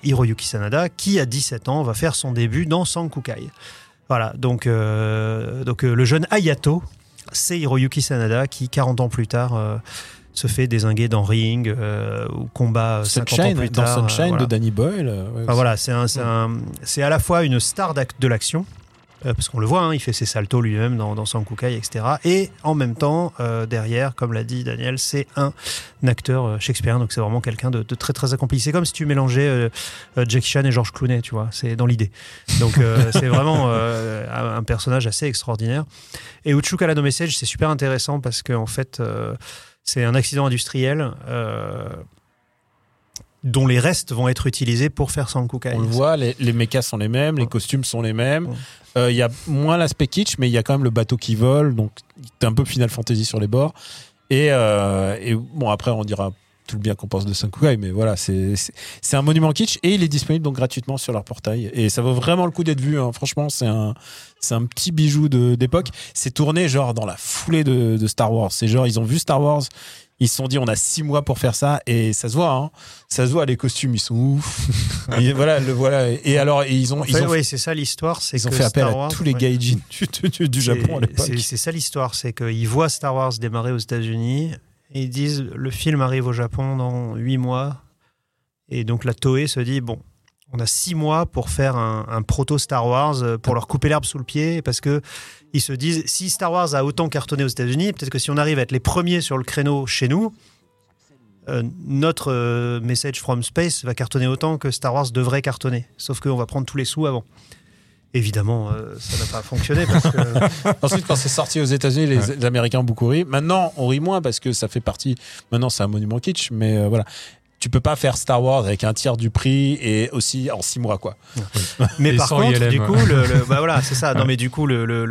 Hiroyuki Sanada, qui à 17 ans va faire son début dans Sankukai. Voilà, donc, donc le jeune Hayato, c'est Hiroyuki Sanada qui, 40 ans plus tard, euh, se fait désinguer dans Ring euh, ou combat 50 ans Sunshine, plus dans tard. euh, Sunshine voilà. de Danny Boyle. euh, ouais, Enfin, voilà, c'est un- c'est un- à la fois une star de l'action, euh, parce qu'on le voit, hein, il fait ses saltos lui-même dans, dans Sankukai, etc. Et en même temps, euh, derrière, comme l'a dit Daniel, c'est un acteur euh, shakespearien, donc c'est vraiment quelqu'un de, de très très accompli. C'est comme si tu mélangeais Jackie Chan et George Clooney, tu vois, c'est dans l'idée. Donc c'est vraiment un personnage assez extraordinaire. Et Uchukara no Message, c'est super intéressant parce que en fait, C'est un accident industriel dont les restes vont être utilisés pour faire Sankukai. On le voit, les, les mechas sont les mêmes, les costumes sont les mêmes. Ouais. Euh, Il y a moins l'aspect kitsch, mais il y a quand même le bateau qui vole, donc t'es un peu Final Fantasy sur les bords. Et, euh, et bon, après, on dira tout le bien qu'on pense de Sankukai, mais voilà, c'est c'est- c'est un monument kitsch et il est disponible donc gratuitement sur leur portail. Et ça vaut vraiment le coup d'être vu. hein. Franchement, c'est un, c'est un petit bijou d'époque. C'est tourné genre dans la foulée de, de Star Wars. C'est genre, ils ont vu Star Wars. Ils se sont dit, on a six mois pour faire ça, et ça se voit, hein. ça se voit, les costumes, ils sont ouf. et voilà, le voilà. Et alors, ils ont, En ils fait, ont, oui, c'est ça l'histoire. c'est ils ont que fait appel Star à Wars- tous les ouais. gaijins du, du, du Japon à C'est- l'époque. c'est- C'est ça l'histoire, c'est qu'ils voient Star Wars démarrer aux États-Unis et ils disent le film arrive au Japon dans huit mois. Et donc la Toei se dit bon, on a six mois pour faire un, un proto Star Wars euh, pour leur couper l'herbe sous le pied parce que ils se disent si Star Wars a autant cartonné aux États-Unis, peut-être que si on arrive à être les premiers sur le créneau chez nous. euh, notre euh, message from space va cartonner autant que Star Wars devrait cartonner. Sauf qu'on va prendre tous les sous avant. Évidemment, euh, ça n'a pas fonctionné parce que Ensuite, quand c'est sorti aux États-Unis, les, les Américains ont beaucoup ri. Maintenant, on rit moins parce que ça fait partie. Maintenant, c'est un monument kitsch, mais euh, voilà. Tu peux pas faire Star Wars avec un tiers du prix et aussi en six mois, quoi. Mais Et par contre, ILM. du coup, le, le- bah voilà, c'est ça. Non, mais du coup, le, le,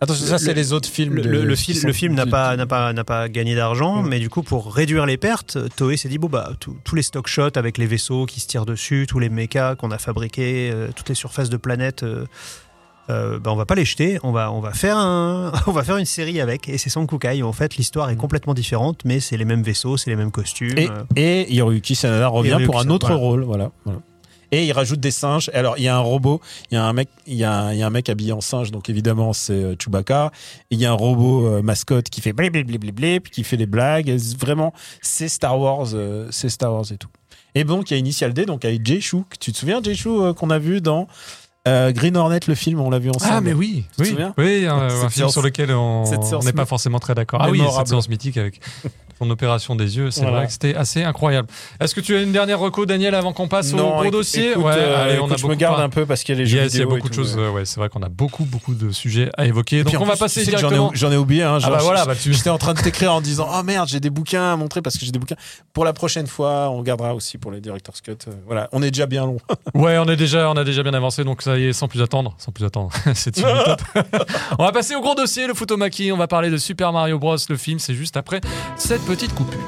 Attention, ça, c'est les autres films. le, de- le- le qui fil- sont- le film n'a pas, n'a pas, n'a pas gagné d'argent, mais du coup, pour réduire les pertes, Toei s'est dit bon bah tous- tous les stock shots avec les vaisseaux qui se tirent dessus, tous les mechas qu'on a fabriqués, euh, toutes les surfaces de planètes. Euh, euh, bah, on va pas les jeter, on va, on va faire un, on va faire une série avec, et c'est Sankukai. En fait, l'histoire est complètement différente, mais c'est les mêmes vaisseaux, c'est les mêmes costumes. Et, euh, et Hiroyuki Sanada revient Hiroyuki pour un autre voilà. rôle, voilà. voilà. Et il rajoute des singes. Alors, il y a un robot, il y a un mec, il y a un, il y a un mec habillé en singe, donc évidemment, c'est euh, Chewbacca. Il y a un robot euh, mascotte qui fait blip, blip, qui fait des blagues. Vraiment, c'est Star Wars, euh, c'est Star Wars et tout. Et donc, il y a Initial D, donc avec Jay Chou. Tu te souviens, Jay Chou, euh, qu'on a vu dans euh, Green Hornet, le film, on l'a vu ensemble. Ah, mais oui, Tu te oui, souviens oui, un, film sur lequel on n'est pas forcément très d'accord. Ah oui, cette séance mythique avec son opération des yeux, c'est Voilà. vrai que c'était assez incroyable. Est-ce que tu as une dernière reco, Daniel, avant qu'on passe au gros écoute- dossier? écoute, Ouais, euh, allez, on a je me garde un peu parce qu'il y a les jeux Yes, il y a vidéo beaucoup de choses. ouais. euh, Ouais, c'est vrai qu'on a beaucoup, beaucoup de sujets à évoquer. Et Donc on va passer tu sais que j'en ai- directement. J'en ai, oublié. Hein, Ah genre, bah voilà, bah tu. J'étais en train de t'écrire en disant Oh merde, j'ai des bouquins à montrer parce que j'ai des bouquins. Pour la prochaine fois, on gardera aussi pour les Director's Cut. Euh, Voilà, on est déjà bien long. Ouais, on est déjà, on a déjà bien avancé, donc ça y est, sans plus attendre, sans plus attendre, c'est une top. on va passer au gros dossier, le Futomaki. On va parler de Super Mario Bros. Le film, c'est juste après cette petite coupure.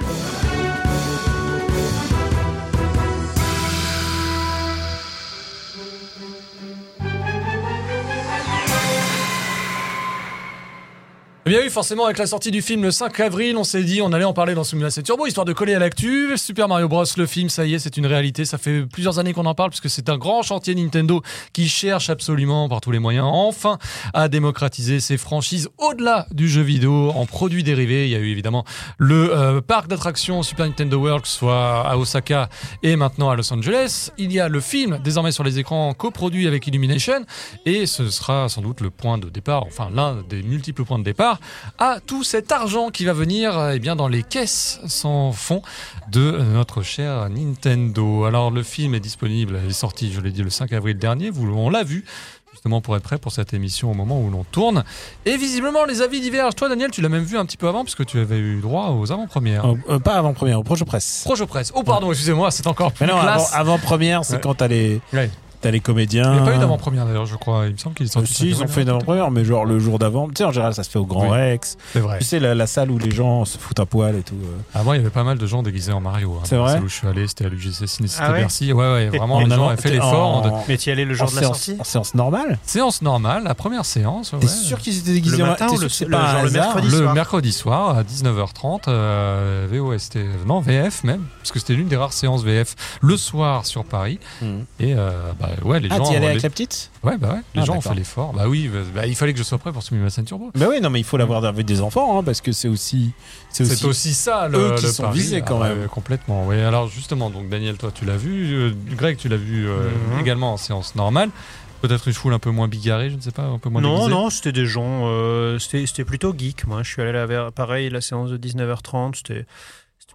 Eh bien oui, forcément, avec la sortie du film le 5 avril, on s'est dit on allait en parler dans Simulation Turbo, histoire de coller à l'actu. Super Mario Bros, le film, ça y est, c'est une réalité. Ça fait plusieurs années qu'on en parle, puisque c'est un grand chantier Nintendo qui cherche absolument, par tous les moyens, enfin, à démocratiser ses franchises au-delà du jeu vidéo en produits dérivés. Il y a eu évidemment le euh, parc d'attractions Super Nintendo World, soit à Osaka et maintenant à Los Angeles. Il y a le film, désormais sur les écrans, coproduit avec Illumination, et ce sera sans doute le point de départ, enfin l'un des multiples points de départ à tout cet argent qui va venir euh, eh bien, dans les caisses sans fond de notre cher Nintendo. Alors le film est disponible, il est sorti, je l'ai dit, le 5 avril dernier, vous, on l'a vu justement pour être prêt pour cette émission au moment où l'on tourne. Et visiblement les avis divergent. Toi Daniel, tu l'as même vu un petit peu avant puisque tu avais eu droit aux avant-premières. Euh, euh, pas avant-première, au projet presse. Proche presse. Oh pardon, excusez-moi, c'est encore plus Mais non, avant, avant-première, c'est Ouais. quand t'as les, Ouais. T'as les comédiens. Il n'y a pas eu d'avant-première d'ailleurs, je crois. Il me semble qu'il est Euh, sorti. si, ils ont fait une avant-première, mais genre le jour d'avant. Tu sais, en général, ça se fait au Grand Oui. Rex. C'est vrai. Tu sais, la, la salle où les gens se foutent à poil et tout. euh. Avant, il y avait pas mal de gens déguisés en Mario. hein. C'est vrai où je suis allé, c'était à l'UGC Ciné Cité Ah ouais Bercy. Ouais, ouais, vraiment, les gens avaient fait l'effort. Mais tu y allais le jour en de la séance, sortie en séance normale. Séance normale, la première séance. ouais. T'es sûr qu'ils étaient déguisés Le en- matin ou le- que c'est le- pas un genre le hasard mercredi Le soir. mercredi soir à 19h30, euh, VOST, non VF même, parce que c'était l'une des rares séances VF le soir sur Paris. Mhm. Et euh, bah ouais, les Ah, gens. t'y allais les- avec la petite? Ouais, bah ouais, les Ah, gens ont fait l'effort. Bah oui, bah, bah, il fallait que je sois prêt pour Simulation Turbo. Bah oui, non, mais il faut l'avoir avec des enfants, hein, parce que c'est aussi. C'est aussi. aussi ça le, eux qui le sont visés, quand Ah, même. ouais, complètement. Oui. Alors justement, donc Daniel, toi, tu l'as vu. euh, Greg, tu l'as vu euh, Mhm. également en séance normale. Peut-être une foule un peu moins bigarrée, je ne sais pas, un peu moins Non, déguisée. non, c'était des gens. euh, c'était c'était plutôt geek. Moi, je suis allé là vers. Pareil, la séance de 19h30, c'était.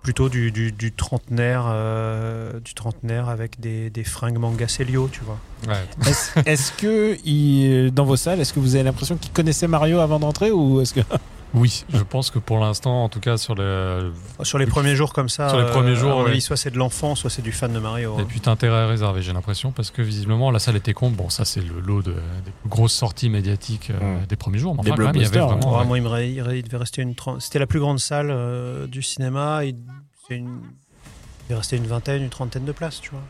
Plutôt du, du, du trentenaire, euh, du trentenaire avec des, des fringues manga Célio, tu vois. Ouais. Est-ce que, il- dans vos salles, est-ce que vous avez l'impression qu'ils connaissaient Mario avant d'entrer ou est-ce que. Oui, je pense que pour l'instant, en tout cas sur le. Sur les premiers jours comme ça, Sur les premiers jours, ouais. avis, soit c'est de l'enfant, soit c'est du fan de Mario. Et puis t'as intérêt à réserver, j'ai l'impression, parce que visiblement la salle était compte. Bon, ça c'est le lot de, des plus grosses sorties médiatiques euh, des premiers jours. Mais Des enfin, quand même, il y avait vraiment. Ouais, ouais. Moi, il, me il devait rester une trente- C'était la plus grande salle euh, du cinéma. Il, c'est une... il devait rester une vingtaine, une trentaine de places, tu vois.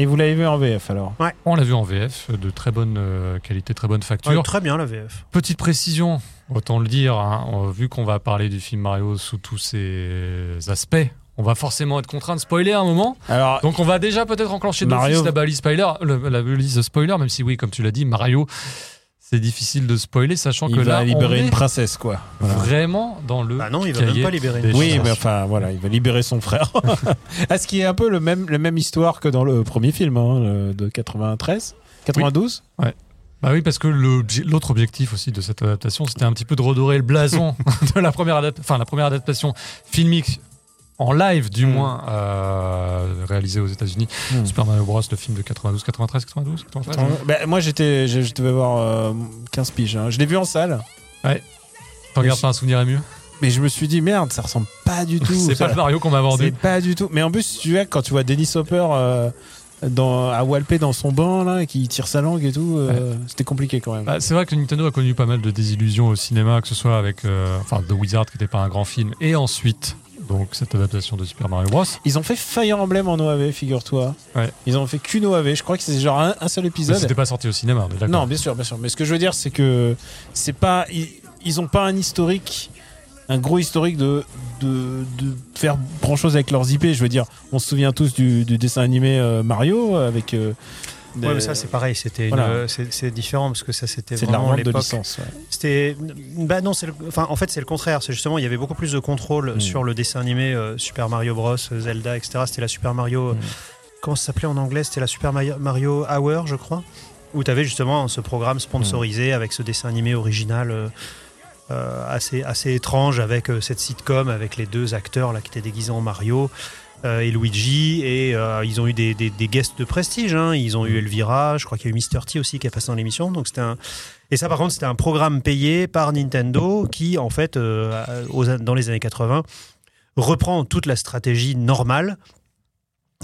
Et vous l'avez vu en VF alors? On l'a vu en VF, de très bonne euh, qualité, très bonne facture. Ouais, très bien la VF. Petite précision, autant le dire, hein, vu qu'on va parler du film Mario sous tous ses aspects, on va forcément être contraint de spoiler à un moment. Alors, Donc on va déjà peut-être enclencher Mario- la balise spoiler, le- la balise spoiler, même si oui, comme tu l'as dit, Mario, c'est difficile de spoiler, sachant il que va là, libérer on une est princesse, quoi. Voilà. vraiment dans le Bah non, il va même pas libérer une Oui, mais enfin, voilà, il va libérer son frère. ah, ce qui est un peu le même, la même histoire que dans le premier film hein, de 93 92 Bah oui, parce que l'autre objectif aussi de cette adaptation, c'était un petit peu de redorer le blason de la première, adap- enfin, la première adaptation filmique en live, du Mm. moins, euh, réalisée aux États-Unis. Mm. Super Mario Bros, le film de 92, 93, 92, 93. Bah, Moi, j'étais, je, je devais avoir euh, 15 piges. hein. Je l'ai vu en salle, T'en gardes pas un souvenir ému? Mais je me suis dit, merde, ça ressemble pas du tout. C'est pas le Mario qu'on m'a C'est vendu. pas du tout. Mais en plus, tu vois, quand tu vois Dennis Hopper euh, dans, à Walpé dans son banc, là, qui tire sa langue et tout, euh, c'était compliqué quand même. Bah, c'est vrai que Nintendo a connu pas mal de désillusions au cinéma, que ce soit avec euh, enfin, The Wizard, qui n'était pas un grand film, et ensuite donc cette adaptation de Super Mario Bros. Ils ont fait Fire Emblem en OAV, figure-toi. Ouais. Ils ont fait qu'une OAV. Je crois que c'est genre un, un seul Mais épisode. C'était pas sorti au cinéma, d'accord. Non, bien sûr, bien sûr. Mais ce que je veux dire, c'est que c'est pas, ils, ils ont pas un historique, un gros historique de, de, de faire grand chose avec leurs IP. Je veux dire, on se souvient tous du, du dessin animé euh, Mario avec. euh, Ouais, des- mais ça c'est pareil, c'était Voilà. euh, c'est différent parce que ça c'était vraiment l'époque. ouais. C'était bah non, c'est le- enfin en fait c'est le contraire, c'est justement il y avait beaucoup plus de contrôle Mm. sur le dessin animé euh, Super Mario Bros, Zelda, etc. C'était la Super Mario, euh, Mm. comment ça s'appelait en anglais? C'était la Super Mario, Hour, je crois, où tu avais justement ce programme sponsorisé avec ce dessin animé original. euh, euh, assez, assez étrange avec euh, cette sitcom avec les deux acteurs là qui étaient déguisés en Mario euh, et Luigi et euh, ils ont eu des, des, des guests de prestige hein. ils ont eu Elvira je crois qu'il y a eu Mr. T aussi qui a passé dans l'émission donc c'était un et ça par contre c'était un programme payé par Nintendo qui en fait euh, aux- dans les années 80 reprend toute la stratégie normale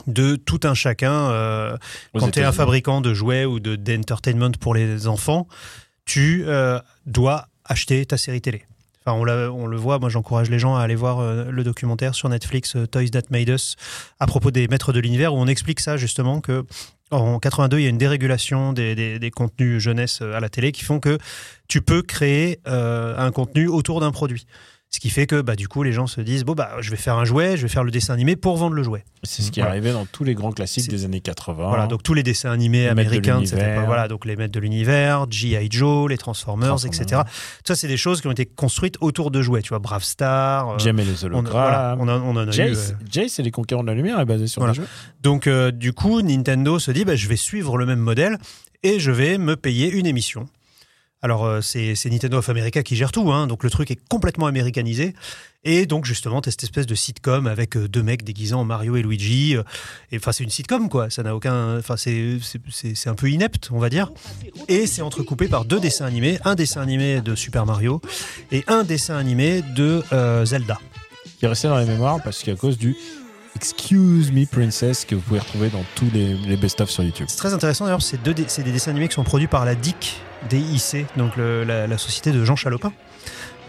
de tout un chacun euh, quand tu es un fabricant de jouets ou de d'entertainment pour les enfants, tu euh, dois acheter ta série télé. Enfin, on, le voit, moi j'encourage les gens à aller voir euh, le documentaire sur Netflix euh, Toys That Made Us à propos des maîtres de l'univers où on explique ça justement que en 82 il y a une dérégulation des, contenus jeunesse euh, à la télé qui font que tu peux créer un contenu autour d'un produit. Ce qui fait que bah, du coup les gens se disent bon bah je vais faire un jouet, je vais faire le dessin animé pour vendre le jouet. C'est ce qui est Voilà. arrivé dans tous les grands classiques des années 80. Voilà, donc tous les dessins animés Les américains de époque, voilà, donc les maîtres de l'univers, G.I. Joe, les Transformers, Transformers. etc. Ça, c'est des choses qui ont été construites autour de jouets, tu vois, Brave Star. euh, les on, voilà, hologrammes. on, en- on en a eu. Jace, euh, Jace et les conquérants de la lumière est basé sur Voilà. jeux. Donc, euh, du coup, Nintendo se dit, bah, je vais suivre le même modèle et je vais me payer une émission. Alors, euh, c'est Nintendo of America qui gère tout, hein, donc le truc est complètement américanisé. Et donc, justement, t'as cette espèce de sitcom avec euh, deux mecs déguisés en Mario et Luigi. euh, et enfin, c'est une sitcom, quoi. Ça n'a aucun. Enfin, c'est- un peu inepte, on va dire. Et c'est entrecoupé par deux dessins animés un dessin animé de Super Mario et un dessin animé de euh, Zelda. Qui est resté dans les mémoires parce qu'à cause du Excuse Me Princess que vous pouvez retrouver dans tous les, les best-of sur YouTube. C'est très intéressant d'ailleurs, c'est deux dé- c'est des dessins animés qui sont produits par la DIC, DIC, donc la, société de Jean Chalopin.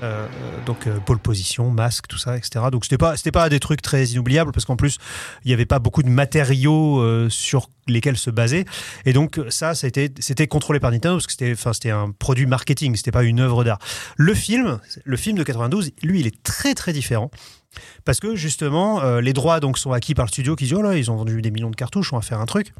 Euh, donc euh, pole position, masque, tout ça, etc. Donc c'était pas c'était pas des trucs très inoubliables parce qu'en plus il y avait pas beaucoup de matériaux euh, sur lesquels se baser et donc ça c'était contrôlé par Nintendo parce que c'était enfin c'était un produit marketing, c'était pas une œuvre d'art. Le film, le film de 92, lui il est très très différent. Parce que justement, les droits donc sont acquis par le studio qui dit oh là, ils ont vendu des millions de cartouches, on va faire un truc.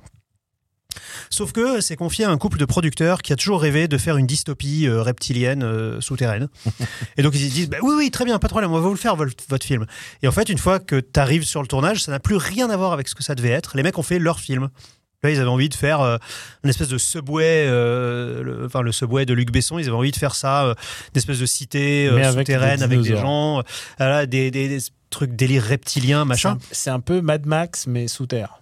Sauf que c'est confié à un couple de producteurs qui a toujours rêvé de faire une dystopie euh, reptilienne euh, souterraine. et donc ils se disent bah oui, oui, très bien, pas de problème, on va vous le faire, votre, votre film. Et en fait, une fois que tu arrives sur le tournage, ça n'a plus rien à voir avec ce que ça devait être. Les mecs ont fait leur film. Là, ils avaient envie de faire euh, une espèce de subway, euh, le, enfin le subway de Luc Besson. Ils avaient envie de faire ça, euh, une espèce de cité avec souterraine des avec des gens, voilà, des, des- des trucs délire reptilien, C'est machin. un, c'est un peu Mad Max mais sous terre.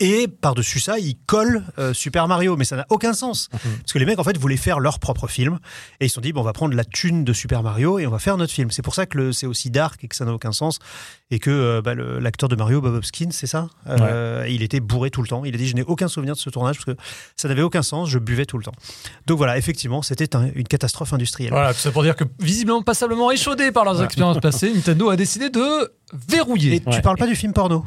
Et par-dessus ça, ils collent euh, Super Mario, mais ça n'a aucun sens. Parce que les mecs, en fait, voulaient faire leur propre film. Et ils se sont dit, bon, on va prendre la thune de Super Mario et on va faire notre film. C'est pour ça que c'est aussi dark et que ça n'a aucun sens. Et que euh, bah, l'acteur de Mario, Bob Hopkins, c'est ça? Euh, Il était bourré tout le temps. Il a dit, je n'ai aucun souvenir de ce tournage parce que ça n'avait aucun sens, je buvais tout le temps. Donc voilà, effectivement, c'était un- une catastrophe industrielle. Voilà, tout ça pour dire que visiblement passablement échaudé par leurs expériences passées, Nintendo a décidé de verrouiller. Et tu parles pas du film porno?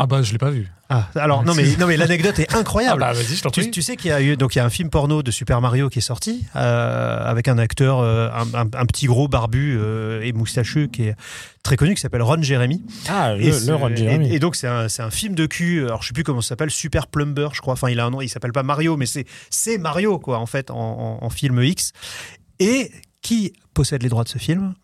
Ah bah je l'ai pas vu. Ah, alors non mais, non, mais l'anecdote est Ah incroyable. bah vas-y, je t'en Tu, tu sais qu'il y a eu donc il y a un film porno de Super Mario qui est sorti euh, avec un acteur euh, un, un- un petit gros barbu euh, et moustachu qui est très connu qui s'appelle Ron Jeremy. Ah, le, le Ron Jeremy. et donc c'est un, c'est un film de cul. Alors je sais plus comment ça s'appelle, Super Plumber, je crois. Enfin il a un nom, il s'appelle pas Mario, mais c'est c'est Mario quoi en fait en, en- en film X. Et qui possède les droits de ce film?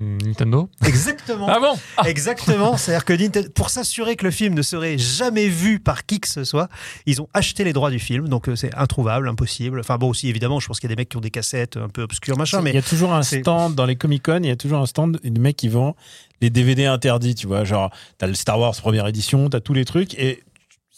Nintendo Exactement. Ah bon Ah, Exactement, c'est-à-dire que Nintendo- pour s'assurer que le film ne serait jamais vu par qui que ce soit, ils ont acheté les droits du film, donc euh, c'est introuvable, impossible. Enfin bon, aussi évidemment, je pense qu'il y a des mecs qui ont des cassettes un peu obscures, machin, Il mais y a toujours un stand dans les Comic Con, il y a toujours un stand de mecs qui vendent les DVD interdits, tu vois. Genre, t'as le Star Wars première édition, t'as tous les trucs, et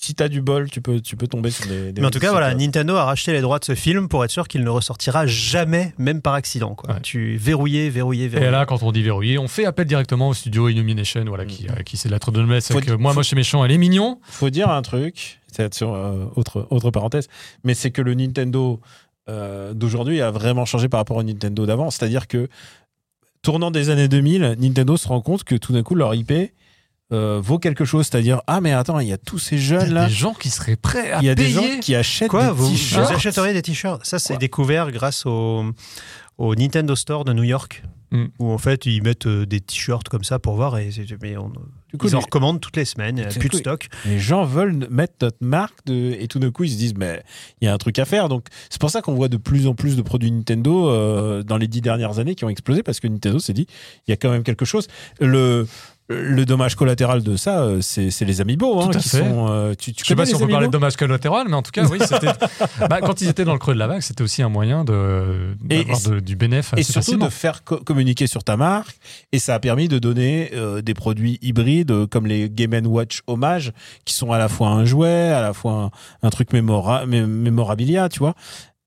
si t'as du bol, tu peux, tu peux tomber sur des. des mais en tout cas, voilà, Nintendo a racheté les droits de ce film pour être sûr qu'il ne ressortira jamais, même par accident. Quoi. Ouais. Tu verrouillé, verrouillé, verrouillé. Et là, quand on dit verrouillé, on fait appel directement au studio Illumination, voilà, qui, euh, qui c'est de la trop de. Faut avec, dire- euh, moi, faut- moche et méchant, elle est mignon. faut dire un truc, c'est sur euh, autre, autre parenthèse, mais c'est que le Nintendo euh, d'aujourd'hui a vraiment changé par rapport au Nintendo d'avant. C'est-à-dire que, tournant des années 2000, Nintendo se rend compte que tout d'un coup, leur IP euh, vaut quelque chose. C'est-à-dire, ah, mais attends, il y a tous ces Il y jeunes a là. des gens qui seraient prêts à Il y a des payer. gens qui achètent Quoi des vous, vous t-shirts. achèteriez des t-shirts Ça, c'est Quoi découvert grâce au, au Nintendo Store de New York, Mm. où en fait ils mettent euh, des t-shirts comme ça pour voir et mais on- Du coup, ils en les- recommandent toutes les semaines. Il n'y a plus de stock. Les gens veulent mettre notre marque de... et tout d'un coup ils se disent mais il y a un truc à faire donc c'est pour ça qu'on voit de plus en plus de produits Nintendo euh, dans les dix dernières années qui ont explosé parce que Nintendo s'est dit il y a quand même quelque chose le le dommage collatéral de ça euh, c'est les amiibo hein, qui fait. sont euh, tu, tu Je sais pas si on peut parler de Amiibo dommages collatéraux, mais en tout cas, oui, c'était. bah, quand ils étaient dans le creux de la vague, c'était aussi un moyen de Et- d'avoir de- du bénéfice et surtout facilement. de faire co- communiquer sur ta marque et ça a permis de donner euh, des produits hybrides comme les Game Watch hommage qui sont à la fois un jouet à la fois un, un truc mémora mé- mémorabilia tu vois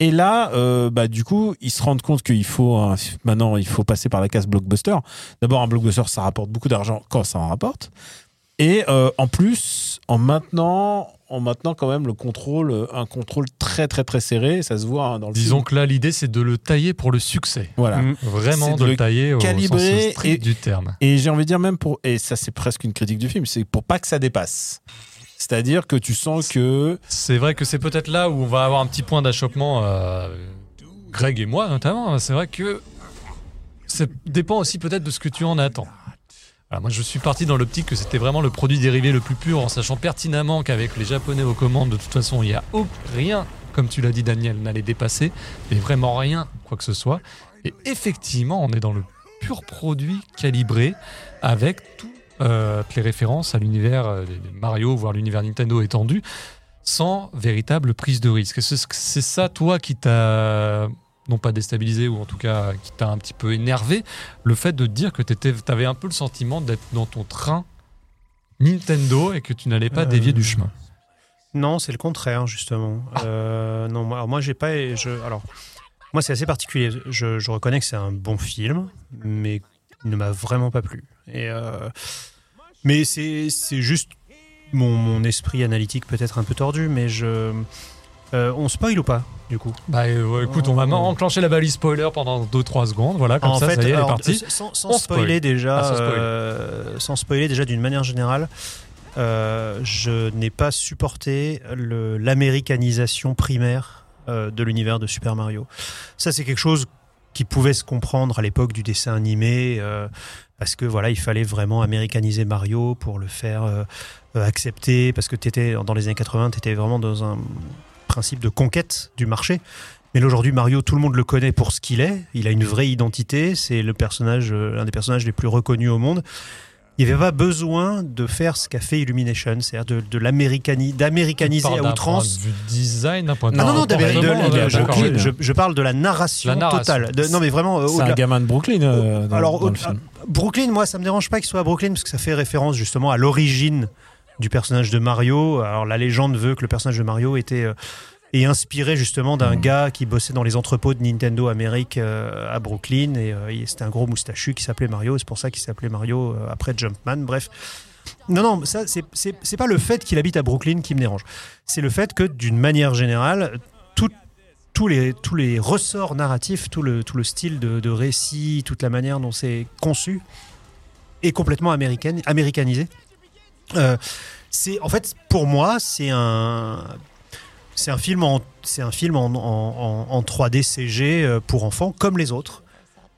et là euh, bah du coup ils se rendent compte qu'il faut un- maintenant il faut passer par la case blockbuster d'abord un blockbuster ça rapporte beaucoup d'argent quand ça en rapporte et euh, en plus en maintenant en maintenant quand même le contrôle euh, un contrôle très très très serré ça se voit hein, dans le Disons film. que là, l'idée, c'est de le tailler pour le succès. voilà Mm. Vraiment de de le le tailler au calibrer sens strict et- du terme. Et j'ai envie de dire même pour et ça c'est presque une critique du film, c'est pour pas que ça dépasse. C'est-à-dire que tu sens que C'est vrai que c'est peut-être là où on va avoir un petit point d'achoppement, euh, Greg et moi notamment. C'est vrai que ça dépend aussi peut-être de ce que tu en attends. Alors moi, je suis parti dans l'optique que c'était vraiment le produit dérivé le plus pur, en sachant pertinemment qu'avec les Japonais aux commandes, de toute façon, il n'y a rien, comme tu l'as dit, Daniel, n'allait dépasser, mais vraiment rien, quoi que ce soit. Et effectivement, on est dans le pur produit calibré, avec tout, euh, les références à l'univers euh, Mario, voire l'univers Nintendo étendu, sans véritable prise de risque. C'est ça, toi, qui t'a non pas déstabilisé ou en tout cas qui t'a un petit peu énervé, le fait de te dire que tu avais un peu le sentiment d'être dans ton train Nintendo et que tu n'allais pas Euh, dévier du chemin. Non, c'est le contraire justement. Euh, non, moi, alors moi j'ai pas. Je, alors, moi c'est assez particulier. Je, je reconnais que c'est un bon film, mais il ne m'a vraiment pas plu. Et euh, mais c'est juste mon, mon esprit analytique peut-être un peu tordu, mais je. euh, on spoil ou pas du coup? Bah euh, écoute, on va Oh. enclencher la balise spoiler pendant 2-3 secondes, voilà, comme en ça, fait, ça y est, elle est alors, partie. Sans, sans On spoiler spoil. déjà, Ah, sans spoiler. euh, sans spoiler déjà d'une manière générale, euh, je n'ai pas supporté l'américanisation primaire de l'univers de Super Mario. Ça, c'est quelque chose qui pouvait se comprendre à l'époque du dessin animé, euh, parce que voilà, il fallait vraiment américaniser Mario pour le faire euh, euh, accepter, parce que étais, dans les années 80, tu étais vraiment dans un principe de conquête du marché. Mais aujourd'hui, Mario, tout le monde le connaît pour ce qu'il est. Il a une vraie identité. C'est le personnage, euh, l'un des personnages les plus reconnus au monde. Il n'y avait pas besoin de faire ce qu'a fait Illumination, c'est-à-dire de, de l'américani- d'américaniser à d'un outrance. point de vue design, d'un point de Ah non, vue non, de- euh, je, parle de la narration, La narration. totale. De- non, mais vraiment, euh, c'est au-delà. un gamin de Brooklyn euh, dans, Alors, dans au- le film. Brooklyn, moi, ça me dérange pas qu'il soit à Brooklyn parce que ça fait référence justement à l'origine du personnage de Mario. Alors la légende veut que le personnage de Mario était est inspiré justement d'un gars qui bossait dans les entrepôts de Nintendo Amérique euh, à Brooklyn et euh, c'était un gros moustachu qui s'appelait Mario. C'est pour ça qu'il s'appelait Mario euh, après Jumpman. Bref. Non, non, ça, c'est- pas le fait qu'il habite à Brooklyn qui me dérange. C'est le fait que, d'une manière générale, tous, les, ressorts narratifs, tout le, style de, récit, toute la manière dont c'est conçu est complètement américaine, américanisé. C'est en fait pour moi c'est un c'est un film en c'est un film en, en- en- en 3D CG euh, pour enfants comme les autres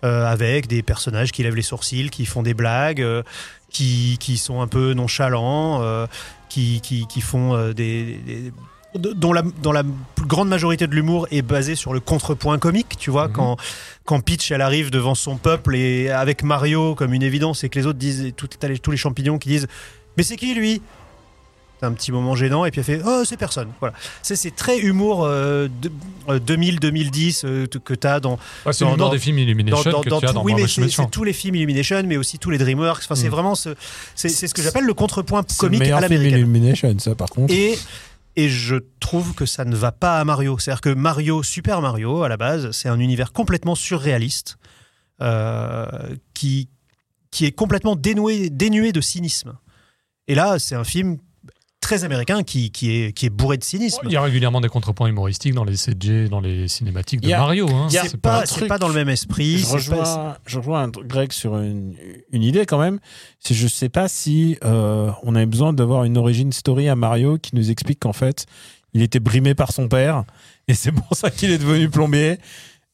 euh, avec des personnages qui lèvent les sourcils qui font des blagues euh, qui, qui sont un peu nonchalants euh, qui, qui, qui font des, des- dont la, dans la grande majorité de l'humour est basé sur le contrepoint comique, tu vois, Mhm. quand, quand Peach elle arrive devant son peuple et avec Mario comme une évidence et que les autres disent, tout, tous les champignons qui disent Mais c'est qui lui? Un petit moment gênant et puis elle fait Oh, c'est personne. Voilà. C'est, c'est très humour euh, de- euh, 2000-2010 euh, que tu as dans, Ouais, c'est Dans- des films Illumination dans, dans- que dans tu as tout- dans oui, mais c'est, c'est tous les films Illumination, mais aussi tous les DreamWorks. Enfin, c'est Mm. vraiment ce, c'est, c'est ce que j'appelle le contrepoint C'est comique à film l'américaine. Illumination, ça, par contre. Et, et je trouve que ça ne va pas à Mario. C'est-à-dire que Mario, Super Mario, à la base, c'est un univers complètement surréaliste qui, qui est complètement dénoué, dénué de cynisme. Et là, c'est un film très américain qui, qui, est, qui est bourré de cynisme. Il y a régulièrement des contrepoints humoristiques dans les CG, dans les cinématiques de a- Mario. Hein. C'est pas- un dans le même esprit. je rejoins, pas- je rejoins Greg sur une, une idée quand même. C'est je sais pas si euh, on avait besoin d'avoir une origin story à Mario qui nous explique qu'en fait il était brimé par son père et c'est pour ça qu'il est devenu plombier.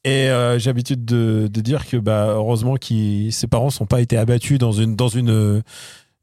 Et euh, j'ai l'habitude de, de dire que bah heureusement que ses parents sont pas été abattus dans une dans une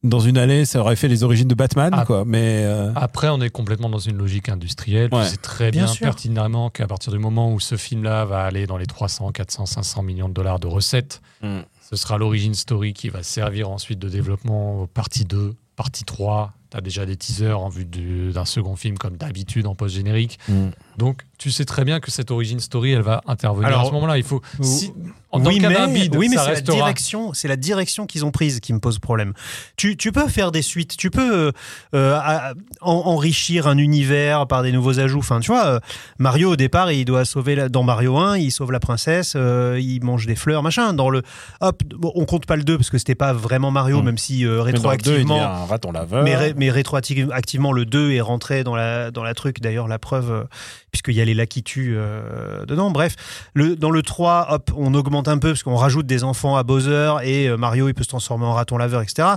dans une allée, ça aurait fait les origines de Batman Ah. quoi. Mais euh, Après, on est complètement dans une logique industrielle. Ouais. Sais très Bien bien, pertinemment qu'à partir du moment où ce film-là va aller dans les 300, 400, 500 millions de dollars de recettes, Mm. ce sera l'origine story qui va servir ensuite de développement aux partie 2, partie 3. Tu as déjà des teasers en vue du- d'un second film comme d'habitude en post-générique. mm. Donc, tu sais très bien que cette origin story, elle va intervenir Alors, à ce moment-là. Il faut. si- en- oui, mais, bide, oui, mais ça c'est la direction, c'est la direction qu'ils ont prise qui me pose problème. Tu, tu peux faire des suites, tu peux euh, euh, à- en- enrichir un univers par des nouveaux ajouts. Enfin, tu vois, euh, Mario au départ, il doit sauver la- dans Mario 1, il sauve la princesse, euh, il mange des fleurs, machin. Dans le, hop, bon, on compte pas le 2 parce que c'était pas vraiment Mario, Mm. même si euh, Mais dans le deux, il devient rétroactivement. un raton laveur. Mais, ré- mais rétroactivement, le 2 est rentré dans la, dans la truc. D'ailleurs, la preuve, euh, puisqu'il y a les Lakitu euh, dedans. Bref, le, dans le 3, hop, on augmente un peu parce qu'on rajoute des enfants à Bowser et euh, Mario, il peut se transformer en raton laveur, etc.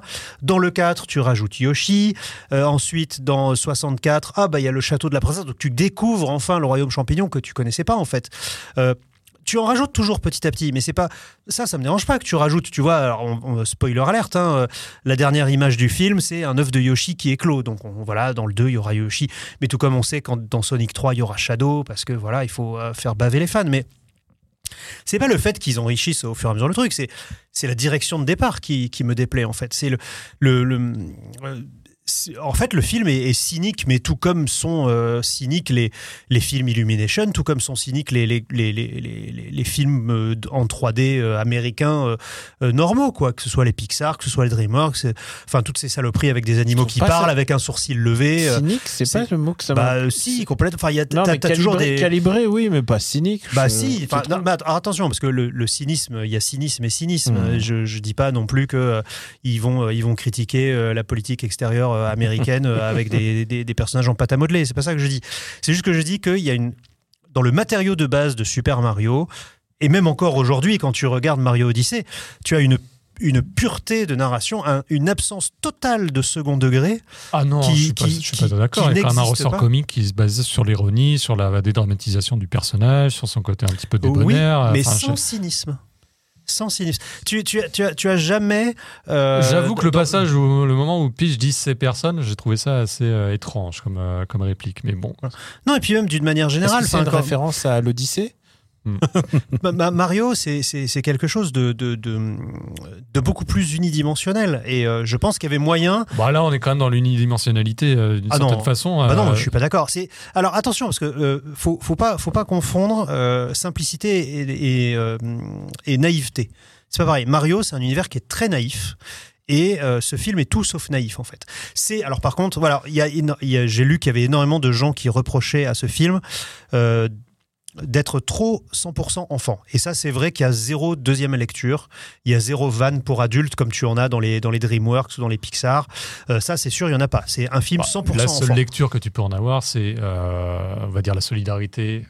Dans le 4, tu rajoutes Yoshi. Ensuite, dans 64, ah, bah, il y a le château de la princesse. Donc, tu découvres enfin le royaume champignon que tu connaissais pas, en fait. Tu en rajoutes toujours petit à petit, mais c'est pas ça, ça me dérange pas que tu rajoutes. Tu vois, alors, spoiler alerte, hein, euh, la dernière image du film, c'est un œuf de Yoshi qui éclot. Donc on- voilà, dans le 2, il y aura Yoshi. Mais tout comme on sait quand dans Sonic 3, il y aura Shadow, parce que voilà, il faut euh, faire baver les fans. Mais c'est pas le fait qu'ils enrichissent au fur et à mesure le truc, c'est la direction de départ qui, qui me déplaît en fait. C'est le, le, euh, en fait, le film est, est cynique, mais tout comme sont euh, cyniques les, les films Illumination, tout comme sont cyniques les, films euh, en 3D euh, américains normaux, quoi. Que ce soit les Pixar, que ce soit les DreamWorks, enfin toutes ces saloperies avec des animaux qui parlent, ça- avec un sourcil levé. Cynique, c'est pas le mot que ça bah si, complètement. Enfin, il y a Non, mais toujours des calibré, oui, mais pas cynique. bah Je- si, non, mais attention parce que le, le cynisme, il y a cynisme et cynisme. Hmm. Je, je dis pas non plus que euh, ils vont ils vont critiquer la politique extérieure américaine euh, avec des, des, des personnages en pâte à modeler. C'est pas ça que je dis. C'est juste que je dis qu'il y a une dans le matériau de base de Super Mario et même encore aujourd'hui quand tu regardes Mario Odyssey, tu as une une pureté de narration, un- une absence totale de second degré. Ah non, qui- je suis pas, qui- je suis pas d'accord. qui Il y a quand même un ressort pas. comique qui se base sur l'ironie, sur la dédramatisation du personnage, sur son côté un petit peu débonnaire. oui, mais Enfin, sans je- cynisme. Sans cynisme. Tu, tu, as- tu, as, tu as jamais. euh, J'avoue que le dans- passage, où, le moment où Peach dit ces personnes, j'ai trouvé ça assez euh, étrange comme, euh, comme réplique. Mais bon, Non, et puis même d'une manière générale. c'est une référence à l'Odyssée? Mario, c'est- quelque chose de, de, de, de beaucoup plus unidimensionnel. Et euh, je pense qu'il y avait moyen. bah là, on est quand même dans l'unidimensionnalité euh, d'une Ah non. certaine façon. Bah non, euh, je suis pas d'accord. Alors attention parce que euh, faut faut pas faut pas confondre euh, simplicité et, et, et naïveté. C'est pas pareil. Mario, c'est un univers qui est très naïf. Et euh, ce film est tout sauf naïf en fait. C'est alors par contre, voilà, j'ai lu qu'il y avait énormément de gens qui reprochaient à ce film euh, d'être trop 100% enfant. Et ça, c'est vrai qu'il y a zéro deuxième lecture. Il y a zéro vanne pour adultes comme tu en as dans les, dans les DreamWorks ou dans les Pixar. Euh, ça, c'est sûr, il y en a pas. C'est un film Bah, 100% La seule enfant. lecture que tu peux en avoir, c'est, euh, on va dire, la solidarité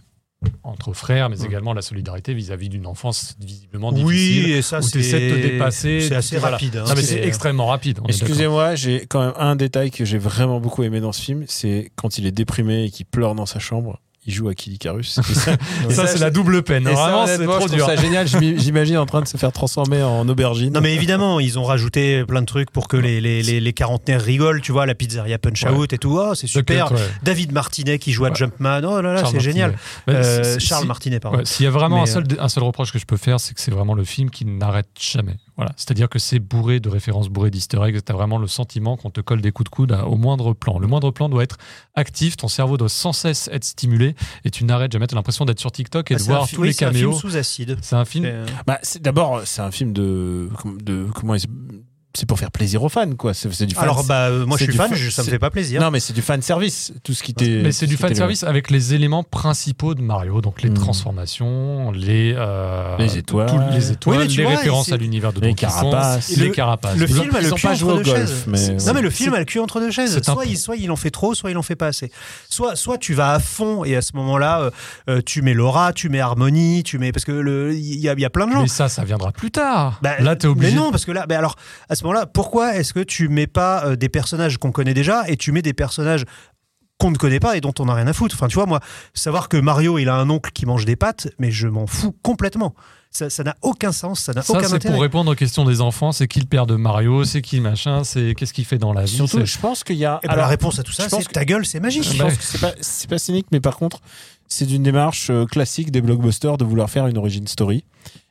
entre frères, mais Mm. également la solidarité vis-à-vis d'une enfance visiblement Oui, difficile. et ça, où c'est de te dépasser. C'est assez Voilà. rapide. hein. Non, mais C'est- c'est extrêmement rapide. Excusez-moi, j'ai quand même un détail que j'ai vraiment beaucoup aimé dans ce film, c'est quand il est déprimé et qu'il pleure dans sa chambre, il joue à Kid Icarus. Et ça, Et ça, c'est la double peine. et ça, Vraiment, c'est trop je dur. ça génial. J'imagine en train de se faire transformer en aubergine. Non mais évidemment, ils ont rajouté plein de trucs pour que les, les, les, les quarantenaires rigolent, tu vois, la pizzeria Punch Ouais. Out et tout, oh, c'est super. Ouais. David Martinet qui joue à Ouais. Jumpman, oh là là, c'est génial. Euh, Charles si- Martinet, pardon. Ouais, S'il y a vraiment Mais, un, seul, un seul reproche que je peux faire, c'est que c'est vraiment le film qui n'arrête jamais. Voilà. C'est-à-dire que c'est bourré de références, bourré d'easter eggs. Tu as vraiment le sentiment qu'on te colle des coups de coude à- au moindre plan. Le moindre plan doit être actif, ton cerveau doit sans cesse être stimulé et tu n'arrêtes jamais. Tu as l'impression d'être sur TikTok et Ah, de voir tous oui, les c'est un film caméos. sous acide. C'est un film. Euh, Bah, c'est- D'abord, c'est un film de, de comment il- c'est pour faire plaisir aux fans, quoi. C'est du fan. Alors bah euh, moi je suis fan, fa- je- ça me fait pas plaisir. non, mais c'est du fan service. Tout ce qui t'est. Mais c'est du ce fan service avec les éléments principaux de Mario, donc les Hmm. transformations, les, euh, Les étoiles. tous les étoiles, Oui, mais tu les vois, références à l'univers de Les Donkey Kong, les Le- carapaces. Le ont- film a ils le cul pas entre deux golf, chaises. mais- Non mais le film a le cul entre deux chaises. Soit il, soit il en fait trop, soit il en fait pas assez. Soit, soit tu vas à fond et à ce moment-là, euh, tu mets Laura, tu mets Harmony, tu mets parce que le il y, a- il y a plein de gens. Mais ça, ça viendra plus tard. Bah, Là, t'es obligé. Mais non, parce que là, bah alors, à ce moment-là, pourquoi est-ce que tu mets pas euh, des personnages qu'on connaît déjà et tu mets des personnages qu'on ne connaît pas et dont on n'a rien à foutre? Enfin, tu vois, moi, savoir que Mario, il a un oncle qui mange des pâtes, mais je m'en fous complètement. Ça ça n'a aucun sens, ça n'a Ça, aucun c'est intérêt. pour répondre aux questions des enfants. C'est qui le père de Mario C'est qui le machin C'est qu'est-ce qu'il fait dans la vie Surtout, C'est- je pense qu'il y a. Et ben, alors, la réponse à tout ça, c'est ta gueule, c'est magique. Je Bah pense que c'est pas, c'est pas cynique, mais par contre, c'est d'une démarche euh, classique des blockbusters de vouloir faire une origin story.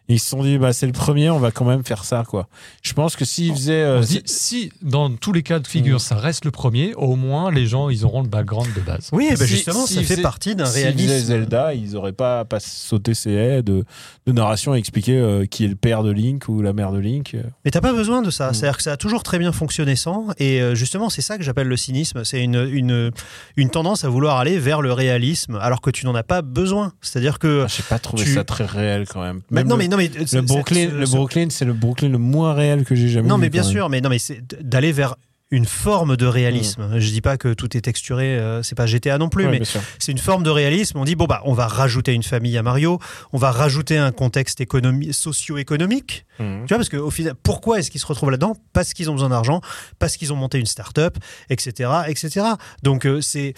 Et ils se sont dit, bah, c'est le premier, on va quand même faire ça, quoi. Je pense que s'ils faisaient. euh, dit, si dans tous les cas de figure, Mm. ça reste le premier, au moins les gens, ils auront le background de base. Oui, eh ben Si- justement, si ça fait partie d'un s'ils faisaient réalisme. Zelda, ils auraient pas, pas sauté ces haies de, de narration et expliqué euh, qui est le père de Link ou la mère de Link. Mais t'as pas besoin de ça. Mm. C'est-à-dire que ça a toujours très bien fonctionné sans. Et euh, justement, c'est ça que j'appelle le cynisme. C'est une, une, une tendance à vouloir aller vers le réalisme alors que tu n'en as pas besoin. C'est-à-dire que. Ah, J'ai pas trouvé tu- ça très réel quand même. Mais Même non, le, mais non, mais le Brooklyn, le Brooklyn, c'est le Brooklyn le moins réel que j'ai jamais Non, vu. mais bien même. sûr, mais non, mais c'est d'aller vers une forme de réalisme. Mm. Je dis pas que tout est texturé, euh, c'est pas GTA non plus, Ouais, mais c'est une forme de réalisme. On dit bon bah on va rajouter une famille à Mario, on va rajouter un contexte économi- socio-économique. Mhm. Tu vois parce que au final, pourquoi est-ce qu'ils se retrouvent là-dedans? Parce qu'ils ont besoin d'argent, parce qu'ils ont monté une start-up, etc., etc. Donc euh, c'est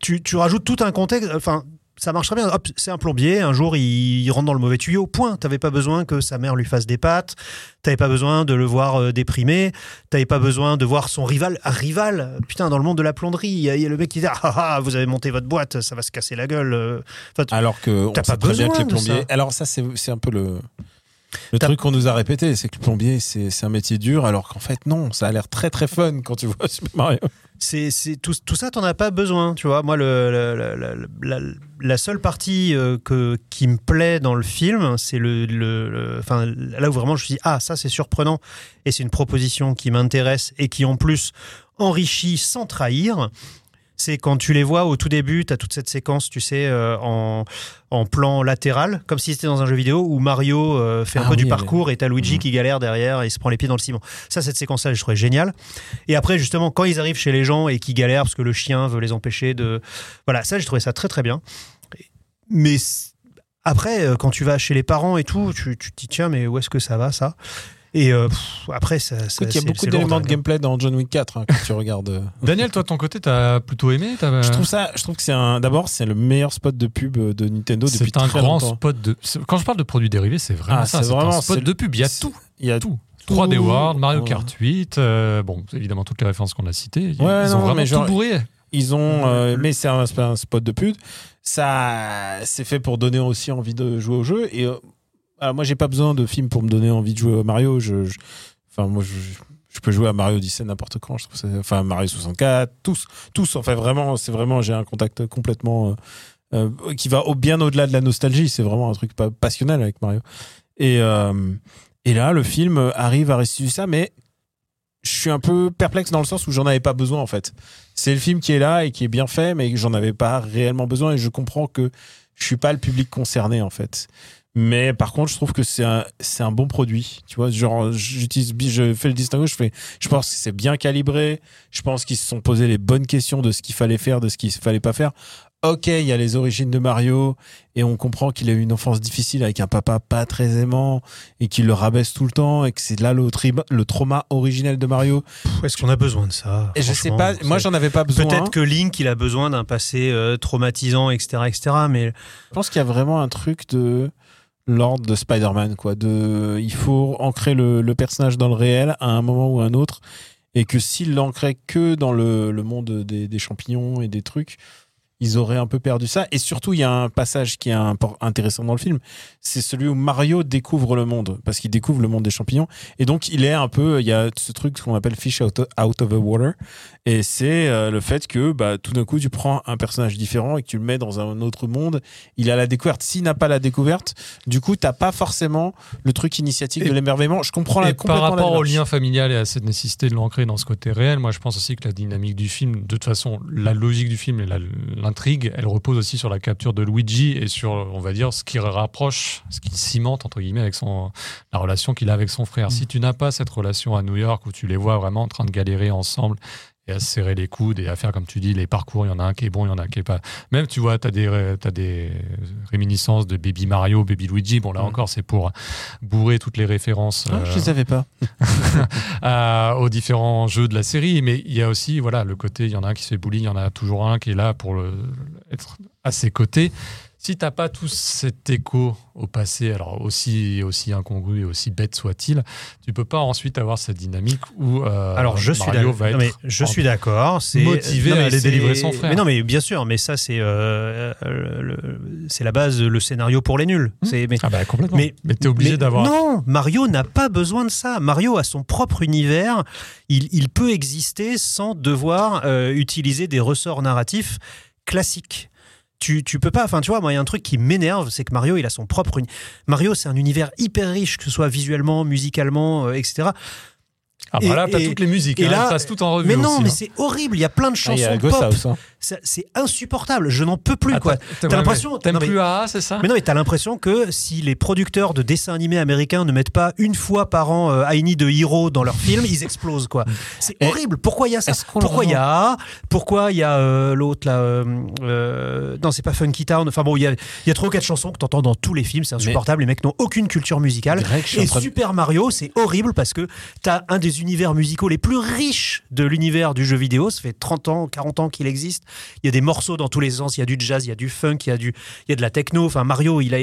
tu, tu rajoutes tout un contexte. Enfin. Ça marche très bien. Hop, c'est un plombier. Un jour, il, il rentre dans le mauvais tuyau. Point. T'avais pas besoin que sa mère lui fasse des pâtes. T'avais pas besoin de le voir euh, déprimé. T'avais pas besoin de voir son rival. Un rival. Putain, dans le monde de la plonderie, il y, a- il y a le mec qui dit ah, ah, vous avez monté votre boîte, ça va se casser la gueule. euh. Enfin, Alors que on sait pas très bien que besoin les plombiers. ça. Alors ça, c'est un peu le. Le truc qu'on nous a répété, c'est que le plombier, c'est un métier dur, alors qu'en fait, non, ça a l'air très très fun quand tu vois Super Mario. c'est c'est tout, tout ça t'en as pas besoin tu vois moi le, le- le- le- la, la seule partie euh, que qui me plaît dans le film c'est le, le- le- enfin là où vraiment je me suis dit ah ça c'est surprenant et c'est une proposition qui m'intéresse et qui en plus enrichit sans trahir c'est quand tu les vois au tout début, tu as toute cette séquence, tu sais, euh, en, en plan latéral, comme si c'était dans un jeu vidéo où Mario euh, fait un Ah peu du oui, parcours et t'as Luigi Mhm. qui galère derrière et il se prend les pieds dans le ciment. Ça, cette séquence-là, je trouvais géniale. Et après, justement, quand ils arrivent chez les gens et qu'ils galèrent parce que le chien veut les empêcher de. Voilà, ça, j'ai trouvé ça très très bien. Mais après, euh, quand tu vas chez les parents et tout, tu, tu te dis, tiens, mais où est-ce que ça va, ça? Et euh, pff, après, ça. il y a beaucoup d'éléments de gameplay dans John Wick 4 hein, quand tu regardes. euh. Daniel, toi, de ton côté, t'as plutôt aimé Je trouve ça, je trouve que c'est un. D'abord, c'est le meilleur spot de pub de Nintendo depuis C'est un très grand longtemps. spot de. Quand je parle de produits dérivés, c'est vraiment Ah, ça. c'est un spot de pub. Il y a tout. Il y a Tout. 3D World, Mario. Kart 8, euh, bon, évidemment toutes les références qu'on a citées. Ils, Ouais, ils non, ont vraiment mais tout genre- bourré. Ils ont, euh, mais c'est un, spot de pub. Ça, c'est fait pour donner aussi envie de jouer au jeu. Et euh, alors moi, j'ai pas besoin de film pour me donner envie de jouer à Mario. Je, enfin, moi, je, peux jouer à Mario Odyssey n'importe quand. Enfin, Mario 64, tous, tous. En fait, vraiment, c'est vraiment, j'ai un contact complètement euh, euh, qui va bien au-delà de la nostalgie. C'est vraiment un truc pas passionnel avec Mario. Et euh, et là, le film arrive à restituer ça, mais je suis un peu perplexe dans le sens où j'en avais pas besoin en fait. C'est le film qui est là et qui est bien fait, mais j'en avais pas réellement besoin et je comprends que je suis pas le public concerné en fait. Mais par contre, je trouve que c'est un, c'est un bon produit. Tu vois, genre, j'utilise, je fais le distinguo, je fais, je pense que c'est bien calibré. Je pense qu'ils se sont posé les bonnes questions de ce qu'il fallait faire, de ce qu'il fallait pas faire. Ok, il y a les origines de Mario et on comprend qu'il a eu une enfance difficile avec un papa pas très aimant et qu'il le rabaisse tout le temps et que c'est là le, tri- le trauma originel de Mario. Pff, Est-ce qu'on a besoin de ça? Et je sais pas, moi j'en avais pas besoin. Peut-être que Link, il a besoin d'un passé euh, traumatisant, etc., etc. Mais Je pense qu'il y a vraiment un truc de l'ordre de Spider-Man, quoi. De, il faut ancrer le, personnage dans le réel à un moment ou à un autre, et que s'il l'ancrait que dans le, monde des, champignons et des trucs, ils auraient un peu perdu ça. Et surtout, il y a un passage qui est intéressant dans le film, c'est celui où Mario découvre le monde, parce qu'il découvre le monde des champignons, et donc il est un peu, il y a ce truc qu'on appelle fish out of the water, et c'est euh, le fait que bah, tout d'un coup, tu prends un personnage différent et que tu le mets dans un autre monde, il a la découverte. S'il n'a pas la découverte, du coup, t'as pas forcément le truc initiatique Et- de l'émerveillement. Je comprends la Et par la rapport au lien familial et à cette nécessité de l'ancrer dans ce côté réel, moi je pense aussi que la dynamique du film, de toute façon, la logique du film et l'intrigue, elle repose aussi sur la capture de Luigi et sur, on va dire, ce qui rapproche, ce qui cimente, entre guillemets, avec son, la relation qu'il a avec son frère. Si tu n'as pas cette relation à New York où tu les vois vraiment en train de galérer ensemble et à se serrer les coudes et à faire, comme tu dis, les parcours, il y en a un qui est bon, il y en a un qui est pas. Même, tu vois, tu as t'as des réminiscences de Baby Mario, Baby Luigi. Bon, là Mhm. encore, c'est pour bourrer toutes les références. Ah, euh, je les avais pas. à- aux différents jeux de la série. Mais il y a aussi voilà, le côté, il y en a un qui se fait bully, il y en a toujours un qui est là pour le- être à ses côtés. Si t'as pas tout cet écho au passé, alors aussi, aussi incongru et aussi bête soit-il, tu peux pas ensuite avoir cette dynamique où euh, Alors je suis Mario d'accord. va Non, mais être je suis d'accord. C'est motivé non, à aller délivrer son frère. Mais non, mais bien sûr. Mais ça, c'est euh, euh, c'est la base, le scénario pour les nuls. Hmm. C'est mais Ah bah complètement. Mais- Mais, t'es obligé d'avoir. Non, Mario n'a pas besoin de ça. Mario a son propre univers. Il, il peut exister sans devoir euh, utiliser des ressorts narratifs classiques. Tu, tu peux pas, enfin tu vois, moi il y a un truc qui m'énerve, c'est que Mario il a son propre. Mario c'est un univers hyper riche, que ce soit visuellement, musicalement, euh, etc. Ah bah là, et- t'as et- toutes les musiques. et hein, là- elles passent toutes en revue Mais non, aussi, mais hein. c'est horrible. Il y a plein de Ah, chansons pop. House. hein. Ça- C'est insupportable. Je n'en peux plus Ah, quoi. t'as- l'impression- mais T'aimes mais- plus AA, c'est ça? Mais non, mais t'as l'impression que si les producteurs de dessins animés américains ne mettent pas une fois par an euh, I Need a Hero dans leur film, ils explosent quoi. C'est Et horrible. Pourquoi il y a ça Pourquoi il y a Pourquoi il y a euh, l'autre là euh, euh, Non, c'est pas Funky Town. Enfin bon, il y a, y a trois ou quatre chansons que t'entends dans tous les films. C'est insupportable. Les mecs n'ont aucune culture musicale. Et de- Super Mario, c'est horrible parce que t'as un des univers musicaux les plus riches de l'univers du jeu vidéo. Ça fait 30 ans, 40 ans qu'il existe. Il y a des morceaux dans tous les sens. Il y a du jazz, il y a du funk, il y a, du, il y a de la techno. Enfin, Mario, il a.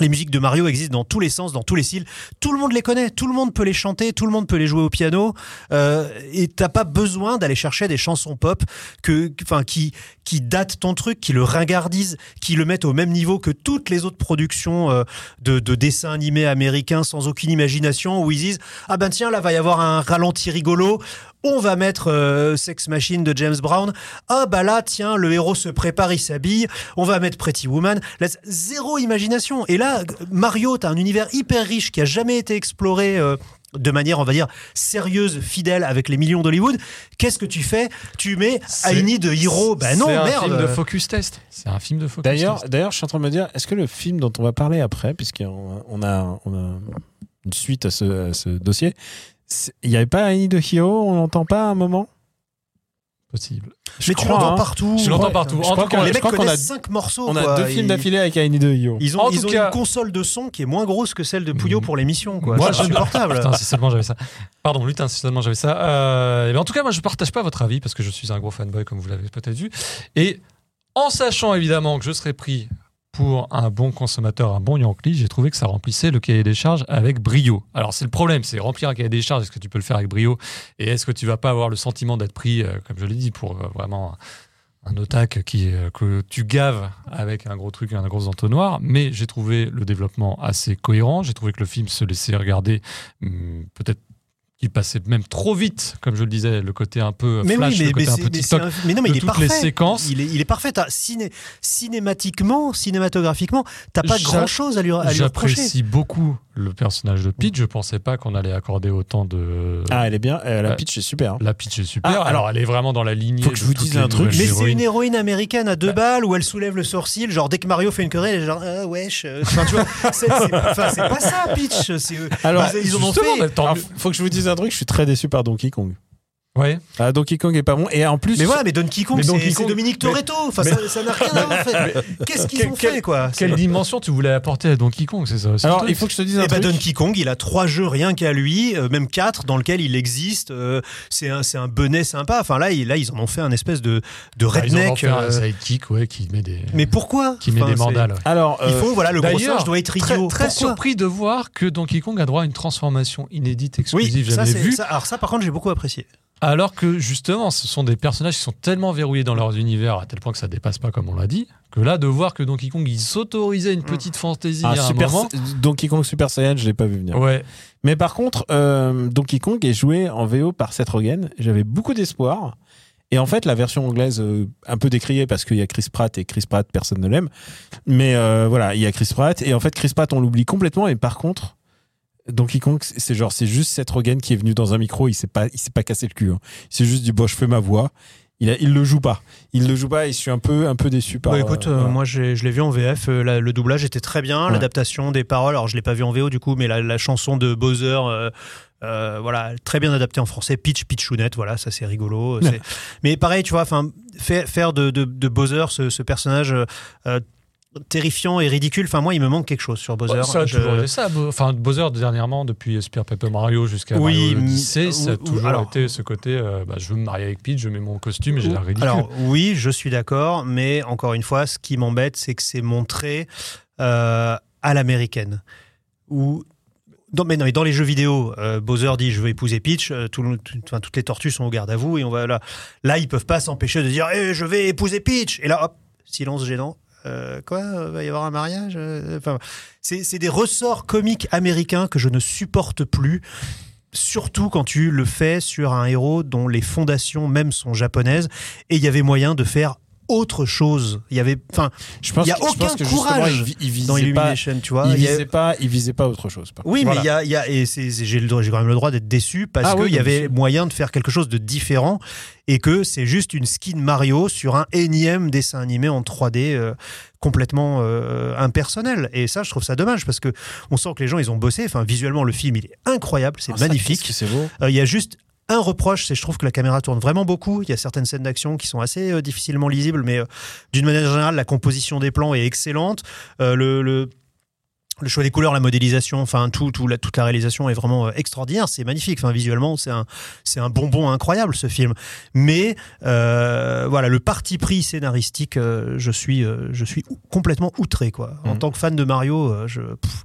Les musiques de Mario existent dans tous les sens, dans tous les styles. Tout le monde les connaît, tout le monde peut les chanter, tout le monde peut les jouer au piano. Euh, et t'as pas besoin d'aller chercher des chansons pop que, enfin, qui qui datent ton truc, qui le ringardisent, qui le mettent au même niveau que toutes les autres productions euh, de, de dessins animés américains sans aucune imagination où ils disent ah ben tiens là va y avoir un ralenti rigolo. On va mettre euh, Sex Machine de James Brown. Ah bah là, tiens, le héros se prépare, il s'habille. On va mettre Pretty Woman. Là, zéro imagination. Et là, Mario, t'as un univers hyper riche qui a jamais été exploré. euh, de manière, on va dire, sérieuse, fidèle avec les millions d'Hollywood. Qu'est-ce que tu fais? Tu mets C'est- I Need a Hero. Ben non, c'est un merde. film de focus test. C'est un film de focus D'ailleurs, test. d'ailleurs, je suis en train de me dire, est-ce que le film dont on va parler après, puisqu'on on a, on a une suite à ce, à ce dossier, il n'y avait pas Annie de Hero On l'entend pas à un moment? Possible. Je Mais tu l'entends hein. partout. Tu l'entends partout. Je En crois tout qu'on- cas, les je mecs qu'on a- connaissent cinq morceaux. On a quoi. deux films Ils- d'affilée avec Annie de Hero. Ils ont, En ils tout ont cas- une console de son qui est moins grosse que celle de Pouillot Mhm. pour l'émission. quoi. Moi, C'est je- insupportable. Putain, si seulement j'avais ça. Pardon, lutin, si seulement j'avais ça. Euh, bien, en tout cas, moi, je partage pas votre avis parce que je suis un gros fanboy, comme vous l'avez peut-être vu. Et en sachant évidemment que je serais pris pour un bon consommateur, un bon Yankee, j'ai trouvé que ça remplissait le cahier des charges avec brio. Alors, c'est le problème, c'est remplir un cahier des charges. Est-ce que tu peux le faire avec brio? Et est-ce que tu vas pas avoir le sentiment d'être pris, euh, comme je l'ai dit, pour euh, vraiment un otac qui, euh, que tu gaves avec un gros truc, un gros entonnoir, mais j'ai trouvé le développement assez cohérent. J'ai trouvé que le film se laissait regarder, hum, peut-être qu'il passait même trop vite, comme je le disais, le côté un peu Mais flash, oui, mais, le côté mais un peu TikTok. un- mais non, mais de il est toutes parfait. les séquences. Il est, il est parfait. Ciné, cinématiquement, cinématographiquement, t'as pas J'a- grand chose à lui, à lui reprocher. J'apprécie beaucoup le personnage de Peach. Je pensais pas qu'on allait accorder autant de. Ah, elle est bien. Euh, la Ouais. pitch est super. hein. La Peach est super. Ah, alors, elle est vraiment dans la lignée. faut que je de vous dise un truc. Mais c'est une héroïne américaine à deux Bah. balles où elle soulève le sourcil, genre dès que Mario fait une querelle, elle est genre ah, wesh. euh, Enfin, tu vois, c'est pas ça, Peach. Alors, ils, ils en ont fait. Alors, faut que je vous dise un truc, je suis très déçu par Donkey Kong. Ouais. Ah, Donkey Kong est pas bon. Et en plus, Mais voilà, mais Donkey Kong, c'est Kong- Dominique mais- Toretto. Enfin, mais- ça- n'a rien à voir en fait. Qu'est-ce qu'ils ont quel- fait, quoi Quelle dimension tu voulais apporter à Donkey Kong, c'est ça alors il faut que je te dise un Eh ben, truc. Donkey Kong, il a trois jeux rien qu'à lui, euh, même quatre dans lesquels il existe. euh, c'est un, c'est un bonnet sympa. Enfin là, il- là, ils en ont fait un espèce de, de Bah, ils en ont redneck. fait un euh, sidekick, ouais, qui met des, mais pourquoi qui met Enfin, des mandales. ouais. Alors, Ils euh, font voilà le gros D'ailleurs, singe doit être Très, idiot. très Pourquoi surpris de voir que Donkey Kong a droit à une transformation inédite, exclusive, jamais vue. ça- alors ça par contre j'ai beaucoup apprécié. Alors que justement, ce sont des personnages qui sont tellement verrouillés dans leurs univers, à tel point que ça dépasse pas, comme on l'a dit, que là, de voir que Donkey Kong, il s'autorisait une petite fantaisie ah, à un Super moment. Donkey Kong Super Saiyan, je l'ai pas vu venir. Ouais, Mais par contre, euh, Donkey Kong est joué en VO par Seth Rogen. J'avais beaucoup d'espoir. Et en fait, la version anglaise, euh, un peu décriée parce qu'il y a Chris Pratt et Chris Pratt, personne ne l'aime. Mais euh, voilà, il y a Chris Pratt. Et en fait, Chris Pratt, on l'oublie complètement. Et par contre, Donkey Kong, c'est genre, c'est juste Seth Rogen qui est venu dans un micro. Il s'est pas, il s'est pas cassé le cul. hein. C'est juste du bon, je fais ma voix. Il, a, il le joue pas. Il le joue pas. Et je suis un peu, un peu déçu par. Bah, écoute, euh, voilà. moi je l'ai vu en VF, euh, la- le doublage était très bien, Ouais. l'adaptation des paroles, alors je l'ai pas vu en VO du coup, mais la, la chanson de Bowser, euh, voilà, très bien adaptée en français, Pitch, Pitchounette, voilà, ça c'est rigolo. mais pareil, tu vois, enfin, faire, de, de, de Bowser ce, ce personnage terrifiant et ridicule, enfin moi il me manque quelque chose sur Bowser. Bah, ça a Je- toujours été ça. Enfin, Bowser, dernièrement, depuis Super Paper Mario jusqu'à Oui, Mario Odyssey, m- ça a ou- toujours alors- été ce côté euh, bah, je veux me marier avec Peach, je mets mon costume et j'ai l'air ridicule. Alors oui, je suis d'accord, mais encore une fois, ce qui m'embête, c'est que c'est montré euh, à l'américaine. Ou dans, mais non, mais dans les jeux vidéo, euh, Bowser dit je veux épouser Peach, euh, tout le- tout- enfin, toutes les tortues sont au garde à vous et on va là. Là, ils peuvent pas s'empêcher de dire Eh, je vais épouser Peach. Et là, hop, silence gênant. Euh, quoi Va y avoir un mariage Euh, Enfin, c'est des ressorts comiques américains que je ne supporte plus. Surtout quand tu le fais sur un héros dont les fondations même sont japonaises, et il y avait moyen de faire autre chose. Il y avait, enfin, je pense il y a que- aucun que courage il il dans pas- Illumination, tu vois. il a- visait pas, il visait pas autre chose. par oui, mais il y a, il y a- et j'ai quand même le droit d'être déçu parce Ah qu'il oui, y avait moyen de faire quelque chose de différent et que c'est juste une skin Mario sur un énième dessin animé en 3D euh, complètement euh, impersonnel. Et ça, je trouve ça dommage parce que on sent que les gens ils ont bossé. Enfin, visuellement, le film il est incroyable, c'est Ah, ça, magnifique. qu'est-ce que c'est beau. Euh, Il y a juste un reproche, c'est je trouve que la caméra tourne vraiment beaucoup. Il y a certaines scènes d'action qui sont assez euh, difficilement lisibles, mais euh, d'une manière générale, la composition des plans est excellente. Euh, le, le le choix des couleurs, la modélisation, enfin tout, tout la, toute la réalisation est vraiment extraordinaire. C'est magnifique. Enfin visuellement, c'est un, c'est un bonbon incroyable ce film. Mais voilà, le parti pris scénaristique, je suis, je suis ou- complètement outré quoi. En Mhm. tant que fan de Mario, je, pff,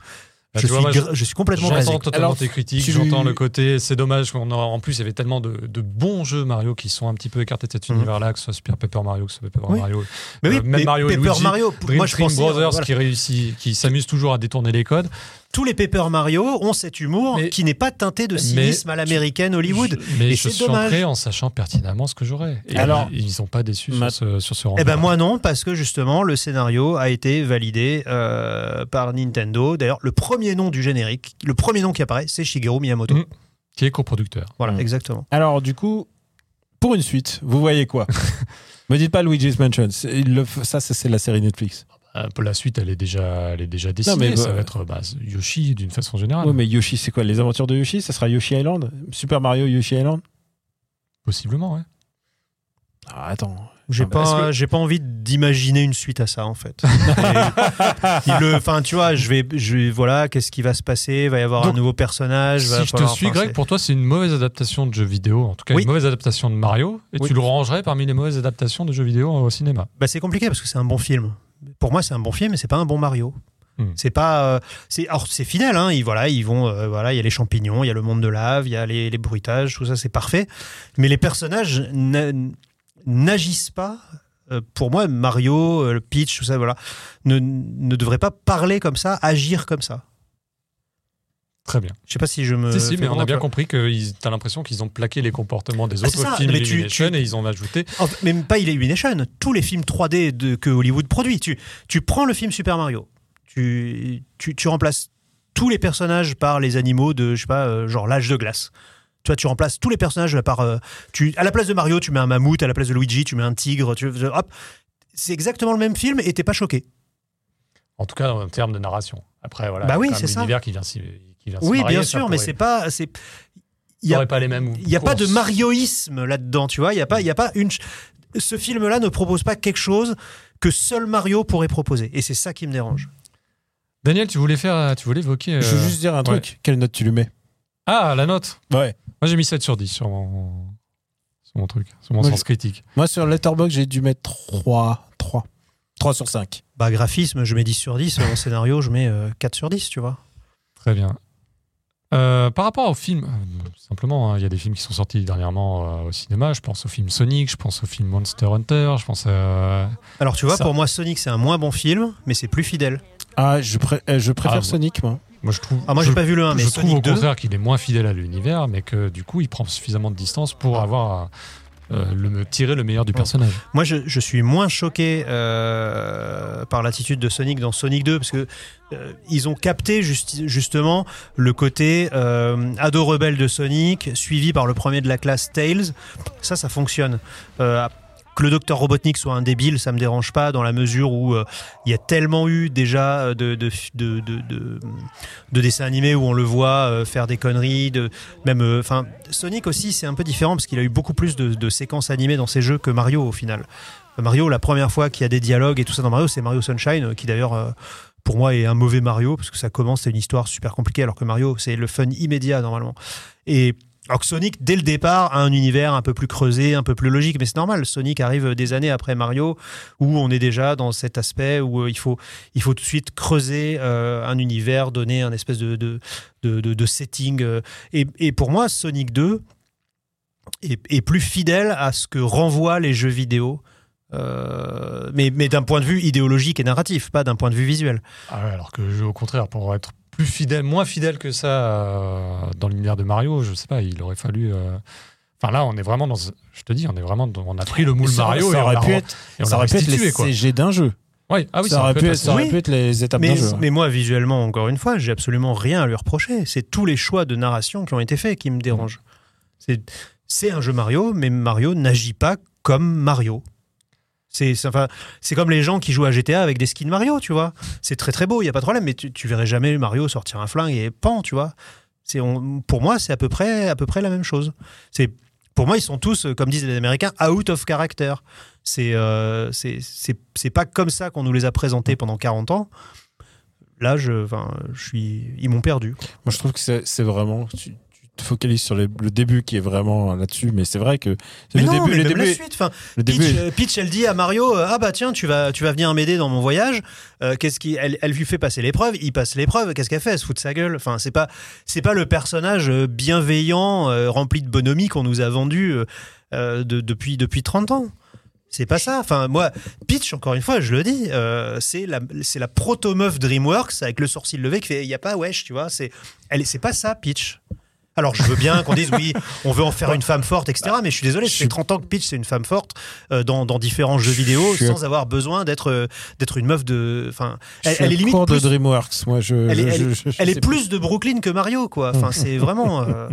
Bah, je, vois, suis, moi, je- gra- je suis complètement. J'entends totalement Alors, tes critiques, tu- j'entends le côté, c'est dommage qu'on a, en plus il y avait tellement de, de bons jeux Mario qui sont un petit peu écartés de cet Mhm. univers-là, que ce soit Super Paper Mario, que ce soit Paper Oui. Mario, Mais oui, Euh, même mais Mario et Paper Luigi, Mario, Dream moi je Team pensais, Brothers voilà. qui réussit, qui s'amuse toujours à détourner les codes. Tous les Paper Mario ont cet humour Mais- qui n'est pas teinté de mais- cynisme à l'américaine Hollywood. Je- mais Et je c'est suis dommage. entré en sachant pertinemment ce que j'aurais. Et Alors, ils, ils ont pas déçu ma- sur ce, sur ce Eh ben moi non, parce que justement le scénario a été validé euh, par Nintendo. D'ailleurs, le premier nom du générique, le premier nom qui apparaît, c'est Shigeru Miyamoto. Mm. Qui est coproducteur. Voilà, Mm. exactement. Alors, du coup, pour une suite, vous voyez quoi? Me dites pas Luigi's Mansion. ça, c'est la série Netflix. La suite, elle est déjà, elle est déjà dessinée. mais ça bah- va être bah, Yoshi d'une façon générale. Oui, mais Yoshi, c'est quoi Les aventures de Yoshi? Ça sera Yoshi Island? Super Mario Yoshi Island? Possiblement, ouais. Ah, attends. J'ai Ah pas, est-ce que- j'ai pas envie d'imaginer une suite à ça en fait. Et il le, enfin tu vois, je vais, je vais- voilà, qu'est-ce qui va se passer? Il va y avoir un nouveau personnage. va Si je te suis, Greg, c'est- pour toi, c'est une mauvaise adaptation de jeux vidéo, en tout cas Oui. une mauvaise adaptation de Mario, et Oui. tu le rangerais parmi les mauvaises adaptations de jeux vidéo au cinéma. Bah, c'est compliqué parce que c'est un bon film. Pour moi, c'est un bon film, mais c'est pas un bon Mario. Hmm. C'est pas, euh, c'est, alors c'est fidèle. Hein, ils, voilà, ils vont, euh, voilà, il y a les champignons, il y a le monde de lave, il y a les, les bruitages, tout ça, c'est parfait. Mais les personnages n'a- n'agissent pas. euh, pour moi, Mario, euh, Peach, tout ça, voilà, ne, ne devraient pas parler comme ça, agir comme ça. Très bien. Je sais pas si je me. si, si, mais on a bien tu compris que ils- t'as l'impression qu'ils ont plaqué les comportements des Ah, autres films Mais tu- Illumination tu- et ils ont ajouté. Même pas Illumination, tous les films 3D de, que Hollywood produit. Tu, tu prends le film Super Mario, tu, tu, tu remplaces tous les personnages par les animaux de, je sais pas, euh, genre l'âge de glace. Tu vois, tu remplaces tous les personnages par. euh, tu, à la place de Mario, tu mets un mammouth, à la place de Luigi, tu mets un tigre. Tu, hop. C'est exactement le même film et t'es pas choqué. En tout cas, en termes de narration. Après, voilà. Bah oui, c'est ça. l'univers qui vient qui vient se Oui, marier, bien sûr, mais c'est pas. c'est Il y ça a pas les mêmes. Il n'y a pas de marioïsme là-dedans, tu vois. Il y a pas, il y a pas une. ch- Ce film-là ne propose pas quelque chose que seul Mario pourrait proposer, et c'est ça qui me dérange. Daniel, tu voulais faire, tu voulais évoquer. Je veux euh, juste dire un truc. Quelle note tu lui mets? Ah, la note. Ouais. Moi, j'ai mis 7 sur 10 sur mon, sur mon truc, sur mon Moi, sens je- critique. Moi, sur Letterboxd, j'ai dû mettre 3. 3. 3 sur 5. Bah, graphisme, je mets 10 sur 10. En scénario, je mets euh, 4 sur 10, tu vois. Très bien. Euh, par rapport au film, euh, simplement, hein, il y a des films qui sont sortis dernièrement euh, au cinéma. Je pense au film Sonic, je pense au film Monster Hunter, je pense à. Alors, tu vois, Ça. pour moi, Sonic, c'est un moins bon film, mais c'est plus fidèle. Ah, je, pré- euh, je préfère Ah, Sonic, moi. Moi, je trouve. Ah, moi, je, j'ai pas vu le 1, mais je trouve au 2. contraire qu'il est moins fidèle à l'univers, mais que du coup, il prend suffisamment de distance pour avoir euh, le, tirer le meilleur du personnage. Moi, je, je suis moins choqué euh, par l'attitude de Sonic dans Sonic 2 parce que euh, ils ont capté juste- justement le côté ado rebelle de Sonic, suivi par le premier de la classe Tails. Ça, ça fonctionne. Euh, que le docteur Robotnik soit un débile, ça me dérange pas dans la mesure où euh, il y a tellement eu déjà de, de, de, de, de- de dessins animés où on le voit euh, faire des conneries, de, même, euh, enfin, Sonic aussi, c'est un peu différent parce qu'il a eu beaucoup plus de, séquences animées dans ses jeux que Mario au final. Mario, la première fois qu'il y a des dialogues et tout ça dans Mario, c'est Mario Sunshine, euh, qui d'ailleurs, euh, pour moi, est un mauvais Mario parce que ça commence, c'est une histoire super compliquée, alors que Mario, c'est le fun immédiat normalement. Et alors que Sonic, dès le départ, a un univers un peu plus creusé, un peu plus logique, mais c'est normal. Sonic arrive des années après Mario, où on est déjà dans cet aspect où euh, il faut, il faut tout de suite creuser euh, un univers, donner un espèce de, de, de, setting. euh. Et, pour moi, Sonic 2 est, plus fidèle à ce que renvoient les jeux vidéo. mais mais d'un point de vue idéologique et narratif, pas d'un point de vue visuel. Ah alors que au contraire, pour être plus fidèle, moins fidèle que ça euh, dans l'univers de Mario, je sais pas, il aurait fallu. euh, Enfin là, on est vraiment dans. Je te dis, on est vraiment. dans- on a pris le moule Ça- Mario ça et on aurait pu re- être, et on ça aurait pu être les quoi. CG d'un jeu. Ouais. Ah oui, ça, aurait pu être, ça aurait Oui. pu être les étapes Mais, d'un jeu. mais moi, visuellement, encore une fois, j'ai absolument rien à lui reprocher. C'est tous les choix de narration qui ont été faits qui me dérangent. C'est, c'est un jeu Mario, mais Mario n'agit pas comme Mario. C'est, enfin, c'est comme les gens qui jouent à GTA avec des skins Mario, tu vois. C'est très très beau, il y a pas de problème, mais tu, tu verrais jamais Mario sortir un flingue et pan, tu vois. C'est, pour moi, c'est à peu près, à peu près la même chose. C'est, pour moi, ils sont tous, comme disent les Américains, out of character. C'est, euh, c'est, pas comme ça qu'on nous les a présentés pendant 40 ans. Là, je, je suis, ils m'ont perdu. Moi, je trouve que c'est vraiment. Te focalises sur les- le début qui est vraiment là-dessus, mais c'est vrai que Mais le début, mais le même la suite. Enfin, le Peach, elle dit à Mario euh, Ah bah tiens, tu vas, tu vas venir m'aider dans mon voyage. Euh, qu'est-ce qui, elle, elle lui fait passer l'épreuve, il passe l'épreuve. Qu'est-ce qu'elle fait? Elle se fout de sa gueule. Enfin, c'est pas, c'est pas le personnage euh, bienveillant, euh, rempli de bonhomie qu'on nous a vendu euh, de- depuis, depuis 30 ans. C'est pas ça. Enfin, moi, Peach, encore une fois, je le dis, euh, c'est la, c'est la proto-meuf DreamWorks avec le sourcil levé qui fait Il y a pas wesh, tu vois. C'est, elle, c'est pas ça, Peach. Alors, je veux bien qu'on dise oui, on veut en faire une femme forte, etc. Mais je suis désolé, ça fait 30 ans que Peach, c'est une femme forte euh, dans, dans différents jeux vidéo Je suis- sans avoir besoin d'être euh, d'être une meuf de. Enfin, elle, elle est limite court de plus, DreamWorks. Moi, je. Elle est- je- elle je- je elle sais est plus de Brooklyn que Mario, quoi. Enfin, c'est vraiment. euh.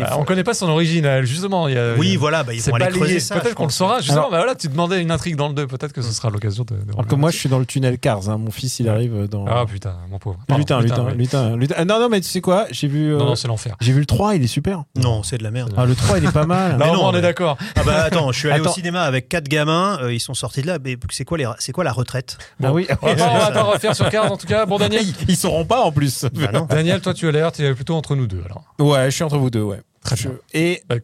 Bah, on connaît pas son origine, elle, justement. il y a- oui, voilà, bah, ils vont aller creuser ça. Peut-être qu'on le saura. Justement, Alors- bah voilà, tu demandais une intrigue dans le 2. Peut-être que ce sera l'occasion de. de Alors que moi, je suis dans le tunnel Cars. hein. Mon fils, il arrive dans. Ah putain, mon pauvre. Pardon, lutin, lutin, lutin, lutin. Ah, Non, non, mais tu sais quoi J'ai vu. euh, Non, non, c'est l'enfer. J'ai vu le 3, il est super. Non, c'est de la merde. Ah, le 3, il est pas mal. Là, Mais au non, on mais- est d'accord. Ah bah attends, je suis allé Attends. au cinéma avec quatre gamins, euh, ils sont sortis de là. Mais c'est quoi, les, c'est quoi la retraite? Ah oui. On va pas, on va pas refaire sur Cars en tout cas. Bon, Daniel. Ils, ils sauront pas en plus. Bah non. Daniel, toi, tu as l'air, tu es plutôt entre nous deux alors. Ouais, je suis entre vous deux, ouais. Très Je- bien. Et Bah,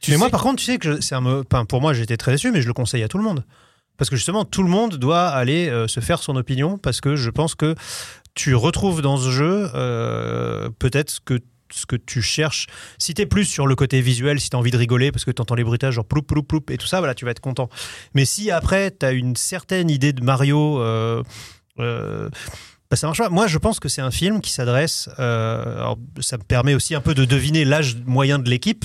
tu mais moi, par contre, tu sais que c'est un. me- enfin, pour moi, j'étais très déçu, mais je le conseille à tout le monde. Parce que justement, tout le monde doit aller euh, se faire son opinion, parce que je pense que tu retrouves dans ce jeu euh, peut-être que ce que tu cherches. Si t'es plus sur le côté visuel, si t'as envie de rigoler parce que t'entends les bruitages genre ploup ploup ploup et tout ça, voilà, tu vas être content. Mais si après t'as une certaine idée de Mario, euh, euh, bah, ça marche pas. Moi, je pense que c'est un film qui s'adresse. euh, ça me permet aussi un peu de deviner l'âge moyen de l'équipe.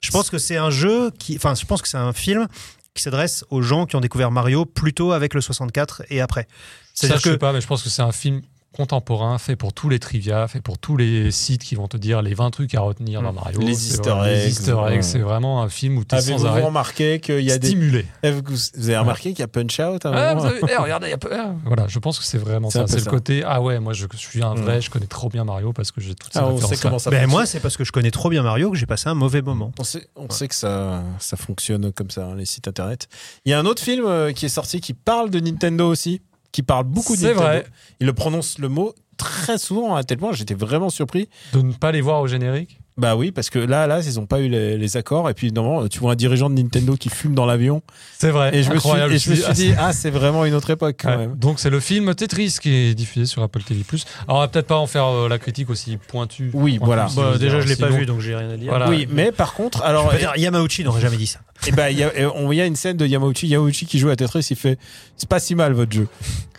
Je pense que c'est un jeu qui, enfin, je pense que c'est un film qui s'adresse aux gens qui ont découvert Mario plutôt avec le 64 et après. Ça, je sais que pas, mais je pense que c'est un film contemporain, fait pour tous les trivia, fait pour tous les sites qui vont te dire les 20 trucs à retenir dans Mm. Mario. Les easter les eggs, easter eggs, ouais. c'est vraiment un film où tu es sans arrêt remarqué qu'il y a des. stimulé. Eh, Vous avez remarqué qu'il y a Punch Out à un Ah, moment avez- eh, regardez, il y a ah, voilà, je pense que c'est vraiment ça. C'est le côté ah ouais, moi je, je suis un Mm. vrai, je connais trop bien Mario parce que j'ai toutes ces Ah, on références. sait comment ça Ben, moi, c'est parce que je connais trop bien Mario que j'ai passé un mauvais moment. On sait, on sait que ça, ça fonctionne comme ça, hein, les sites internet. Il y a un autre film euh, qui est sorti qui parle de Nintendo aussi, qui parle beaucoup de Nintendo. vrai. Il le prononce le mot très souvent, à tel point j'étais vraiment surpris. de ne pas les voir au générique? Bah oui, parce que là, là, ils n'ont pas eu les, les accords. Et puis, normalement, tu vois un dirigeant de Nintendo qui fume dans l'avion. C'est vrai. Et je me suis, et je me suis Ah, dit, ah, c'est vraiment une autre époque quand Ouais. même. Donc c'est le film Tetris qui est diffusé sur Apple TV+. Alors on va peut-être pas en faire euh, la critique aussi pointue. Oui, Pointue, voilà. si Bah, je veux déjà, dire. je l'ai pas Sinon- vu, donc j'ai rien à dire. Voilà. Oui, mais par contre, Je alors, peux dire, Yamauchi n'aurait jamais dit ça. Et ben, il y, a- et on- il y a une scène de Yamauchi, Yamauchi qui joue à Tetris, il fait c'est pas si mal votre jeu.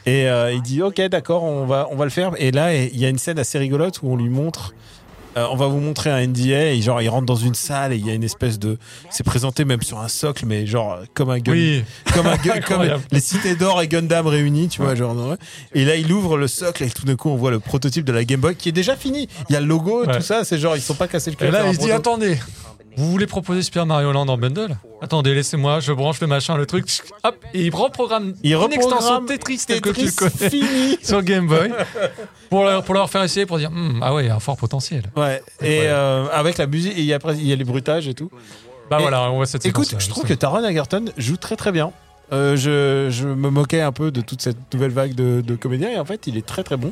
Et euh, il dit ok d'accord on va on va le faire. Et là il y a une scène assez rigolote où on lui montre. Euh, on va vous montrer un NDA et genre il rentre dans une salle et il y a une espèce de c'est présenté même sur un socle mais genre comme un gun. Oui, comme un gun- comme les cités d'or et Gundam réunis tu vois genre ouais. et là il ouvre le socle et tout d'un coup on voit le prototype de la Game Boy qui est déjà fini. Il y a le logo Ouais. tout ça c'est genre ils sont pas cassés le cul et là il se dit attendez, vous voulez proposer Super Mario Land en bundle Attendez, laissez-moi, je branche le machin, le truc, hop, et il reprogramme Il une extension Tetris telle que tu le Tetris connais fini sur Game Boy pour leur, pour leur faire essayer pour dire Hmm, ah ouais, il y a un fort potentiel. Ouais, et euh, avec la musique, il y a, il y a les bruitages et tout. Bah Et- voilà, on voit cette Écoute, je trouve que. Taron Egerton joue très très bien. Euh, je, je me moquais un peu de toute cette nouvelle vague de, de comédiens et en fait, il est très très bon.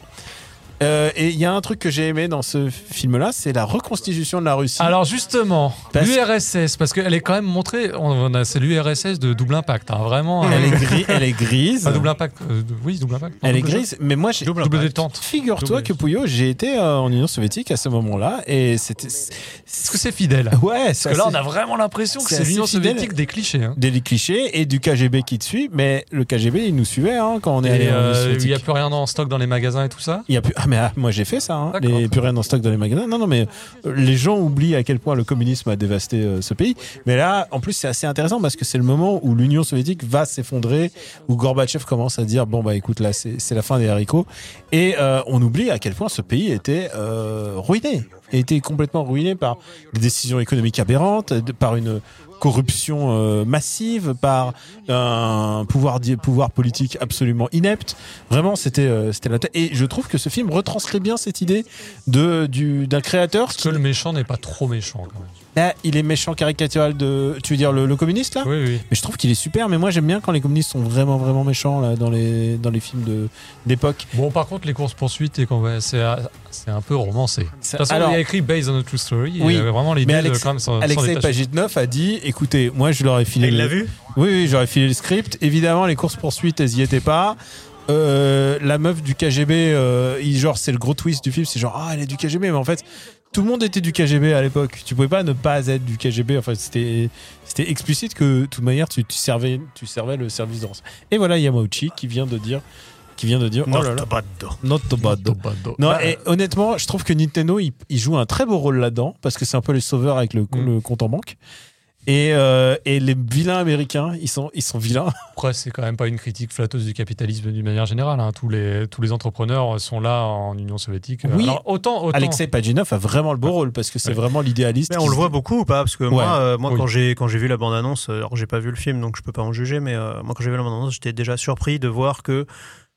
Euh, et il y a un truc que j'ai aimé dans ce film-là, c'est la reconstitution de la Russie. Alors justement, Parce- l'URSS, parce qu'elle est quand même montrée, on a, c'est l'URSS de double impact, hein, vraiment. elle, euh, est gris, elle est grise. pas double impact, euh, oui, double impact. non, Elle est double grise, mais moi j'ai. Double détente. Figure-toi Double- que Pouillot, j'ai été euh, en Union soviétique à ce moment-là et c'était. Est-ce que c'est fidèle? Ouais, Parce que là, on a vraiment l'impression que c'est l'Union soviétique des clichés. hein. des clichés et du KGB qui te suit, mais le KGB il nous suivait hein, quand on est allé en Union euh, il soviétique. n'y a plus rien en stock dans les magasins et tout ça? Il y a plus... Ah mais ah, moi j'ai fait ça, hein. Les plus rien en stock dans les magasins. Non non mais euh, les gens oublient à quel point le communisme a dévasté euh, ce pays. Mais là, en plus c'est assez intéressant parce que c'est le moment où l'Union soviétique va s'effondrer, où Gorbatchev commence à dire bon bah écoute là c'est la fin des haricots et euh, on oublie à quel point ce pays était ruiné, était complètement ruiné par des décisions économiques aberrantes, par une corruption euh, massive, par un pouvoir, pouvoir politique absolument inepte. Vraiment, c'était euh, c'était la tête. Et je trouve que ce film retranscrit bien cette idée de du d'un créateur Parce qui que le méchant n'est pas trop méchant quand même. Là, il est méchant caricatural de tu veux dire le, le communiste là Oui, oui. mais je trouve qu'il est super mais moi j'aime bien quand les communistes sont vraiment vraiment méchants là dans les dans les films de d'époque Bon, par contre, les courses poursuites et qu'on va- c'est euh, c'est un peu romancé. De toute façon, Alors- il a écrit based on a true story. Oui, et vraiment l'idée mais de Alex- quand même Alexei. Pajitnov a dit écoutez moi je leur ai filé Il le- l'a vu Oui, oui, j'aurais filé le script. Évidemment, les courses poursuites, elles y étaient pas. Euh, la meuf du KGB, euh, il- genre c'est le gros twist du film, c'est genre ah elle est du KGB, mais en fait tout le monde était du KGB à l'époque. Tu pouvais pas ne pas être du KGB. Enfin c'était c'était explicite que de toute manière tu, tu servais tu servais le service de renseignement. Et voilà Yamauchi qui vient de dire qui vient de dire oh là là, not bad. Non, Bah, et honnêtement, je trouve que Nintendo, il, il joue un très beau rôle là-dedans, parce que c'est un peu les sauveurs avec le, Mm. le compte en banque. Et, euh, et les vilains américains, ils sont, ils sont vilains. Après, c'est quand même pas une critique flatteuse du capitalisme d'une manière générale. hein. Tous, les, tous les entrepreneurs sont là en Union soviétique. Oui. Alors, autant, autant. Alexei Pajinov a vraiment le beau rôle, parce que c'est Ouais. vraiment l'idéaliste. Mais on le voit beaucoup ou pas? Parce que moi, euh, moi Oui. quand j'ai quand j'ai vu la bande annonce, alors j'ai pas vu le film donc je peux pas en juger, mais euh, moi quand j'ai vu la bande annonce, j'étais déjà surpris de voir que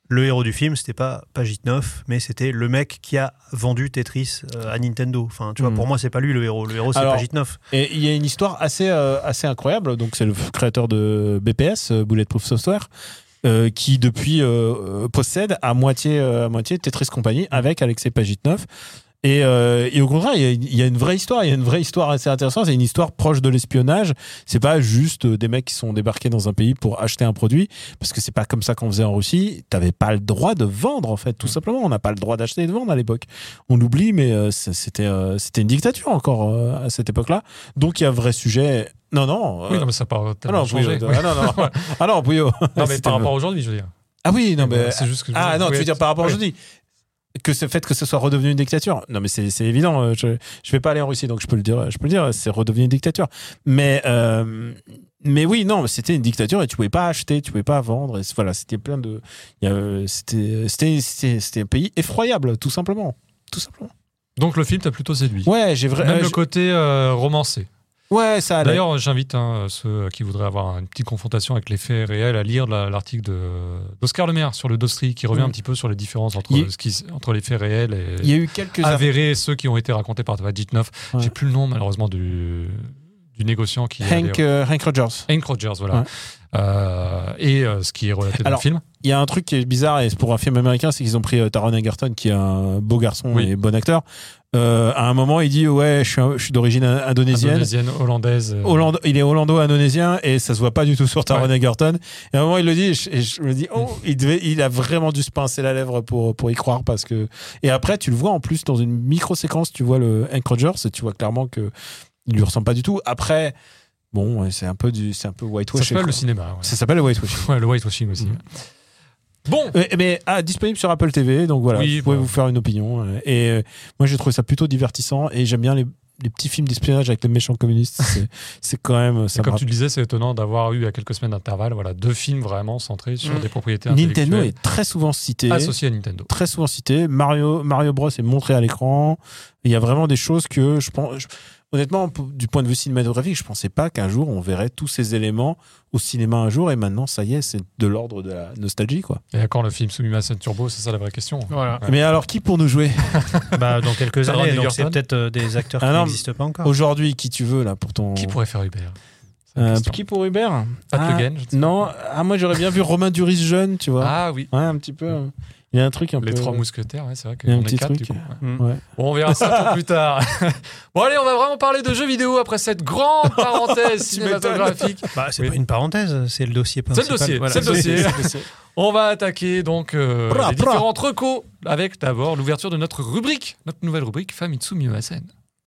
le héros du film c'était pas Pajitnov, mais c'était le mec qui a vendu Tetris euh, à Nintendo. Enfin, tu vois, Mm. pour moi c'est pas lui le héros. Le héros c'est Alors, Pajitnov. Et il y a une histoire assez, euh, assez incroyable. Donc, c'est le créateur de BPS, euh, Bulletproof Software, euh, qui depuis euh, possède à moitié, à moitié Tetris Company avec Alexei Pajitnov. Et, euh, et au contraire, il y, a, il y a une vraie histoire. Il y a une vraie histoire assez intéressante. C'est une histoire proche de l'espionnage. C'est pas juste euh, des mecs qui sont débarqués dans un pays pour acheter un produit, parce que c'est pas comme ça qu'on faisait en Russie. T'avais pas le droit de vendre, en fait, tout simplement. On n'a pas le droit d'acheter et de vendre à l'époque. On oublie, mais euh, c'était euh, c'était une dictature encore à cette époque-là. Donc il y a un vrai sujet. Non, non. Oui, non, mais ça ah tellement non, changé. Pouillot, ah non, non. Ah non, Pouillot. Non, mais par rapport à aujourd'hui, je veux dire. Ah oui, non, mais. C'est juste que je Ah non, tu oui, veux dire par rapport à oui. aujourd'hui que ce fait que ce soit redevenu une dictature. Non, mais c'est évident. euh, Je je vais pas aller en Russie, donc je peux le dire. Je peux le dire. C'est redevenu une dictature. Mais euh, mais oui, non, c'était une dictature et tu pouvais pas acheter, tu pouvais pas vendre. Et voilà, c'était plein de. euh, C'était un pays effroyable, tout simplement. Tout simplement. Donc le film t'a plutôt séduit. Ouais, j'ai Même vraiment. le côté euh, romancé. Ouais, ça allait. D'ailleurs, j'invite hein, ceux qui voudraient avoir une petite confrontation avec les faits réels à lire la- l'article d'Oscar Lemaire sur le Dostri, qui revient Mm. un petit peu sur les différences entre, Il- ce qui- entre les faits réels et Il y a eu quelques avérés et ceux qui ont été racontés par Vadjitnov. Ouais. J'ai plus le nom, malheureusement, du, du négociant qui Hank, euh, Hank Rogers. Hank Rogers, voilà. Ouais. Euh, et euh, ce qui est relaté dans Alors, le film. Il y a un truc qui est bizarre et pour un film américain, c'est qu'ils ont pris Taron Egerton qui est un beau garçon Oui. et bon acteur. Euh, à un moment, il dit ouais, je suis, d'origine indonésienne. Indonésienne, hollandaise. euh, il est hollando-indonésien et ça se voit pas du tout sur Taron Egerton. Et à un moment, il le dit et je, et je me dis, oh, il, devait, il a vraiment dû se pincer la lèvre pour, pour y croire parce que. Et après, tu le vois en plus dans une micro-séquence, tu vois le Hank Rogers et tu vois clairement que il lui ressemble pas du tout. Après, bon, ouais, c'est un peu du, c'est un peu Ça s'appelle le cinéma. ouais. Ça s'appelle le whitewashing. Ouais, le whitewashing aussi. Mhm. Bon, Euh, mais ah, disponible sur Apple TV, donc voilà, Oui, vous pouvez bah. vous faire une opinion. euh, Et euh, moi, j'ai trouvé ça plutôt divertissant et j'aime bien les, les petits films d'espionnage avec les méchants communistes. C'est- quand même. Ça Et comme me tu le disais, c'est étonnant d'avoir eu à quelques semaines d'intervalle voilà, deux films vraiment centrés sur Mm. des propriétés Nintendo est très souvent cité. associées à Nintendo. Très souvent cité. Mario, Mario Bros est montré à l'écran. Il y a vraiment des choses que je pense. je- honnêtement, du point de vue cinématographique, je pensais pas qu'un jour on verrait tous ces éléments au cinéma un jour. Et maintenant, ça y est, c'est de l'ordre de la nostalgie, quoi. Et quand le film Sumimasen Turbo, c'est ça la vraie question. Voilà. Ouais. Mais alors, qui pour nous jouer? Bah, dans quelques années, donc c'est peut-être euh, des acteurs Ah qui n'existent pas encore. aujourd'hui Qui tu veux là pour ton. Qui pourrait faire Hubert? Euh, qui pour Hubert? Pat Ah, Le Guen, je ne sais Non, ah, moi j'aurais bien vu Romain Duris jeune, tu vois. Ah oui, Ouais, un petit peu. Il y a un truc un les peu. trois mousquetaires, ouais, c'est vrai Il y a un petit quatre truc. du coup. ouais. Mm. Ouais. Bon, on verra ça plus tard. bon, allez, on va vraiment parler de jeux vidéo après cette grande parenthèse cinématographique. Bah, c'est Oui. pas une parenthèse, c'est le dossier C'est le dossier, Voilà. c'est le dossier. On va attaquer donc euh, Bra, les bra. différentes recos avec d'abord l'ouverture de notre rubrique, notre nouvelle rubrique Famitsu Mimasen.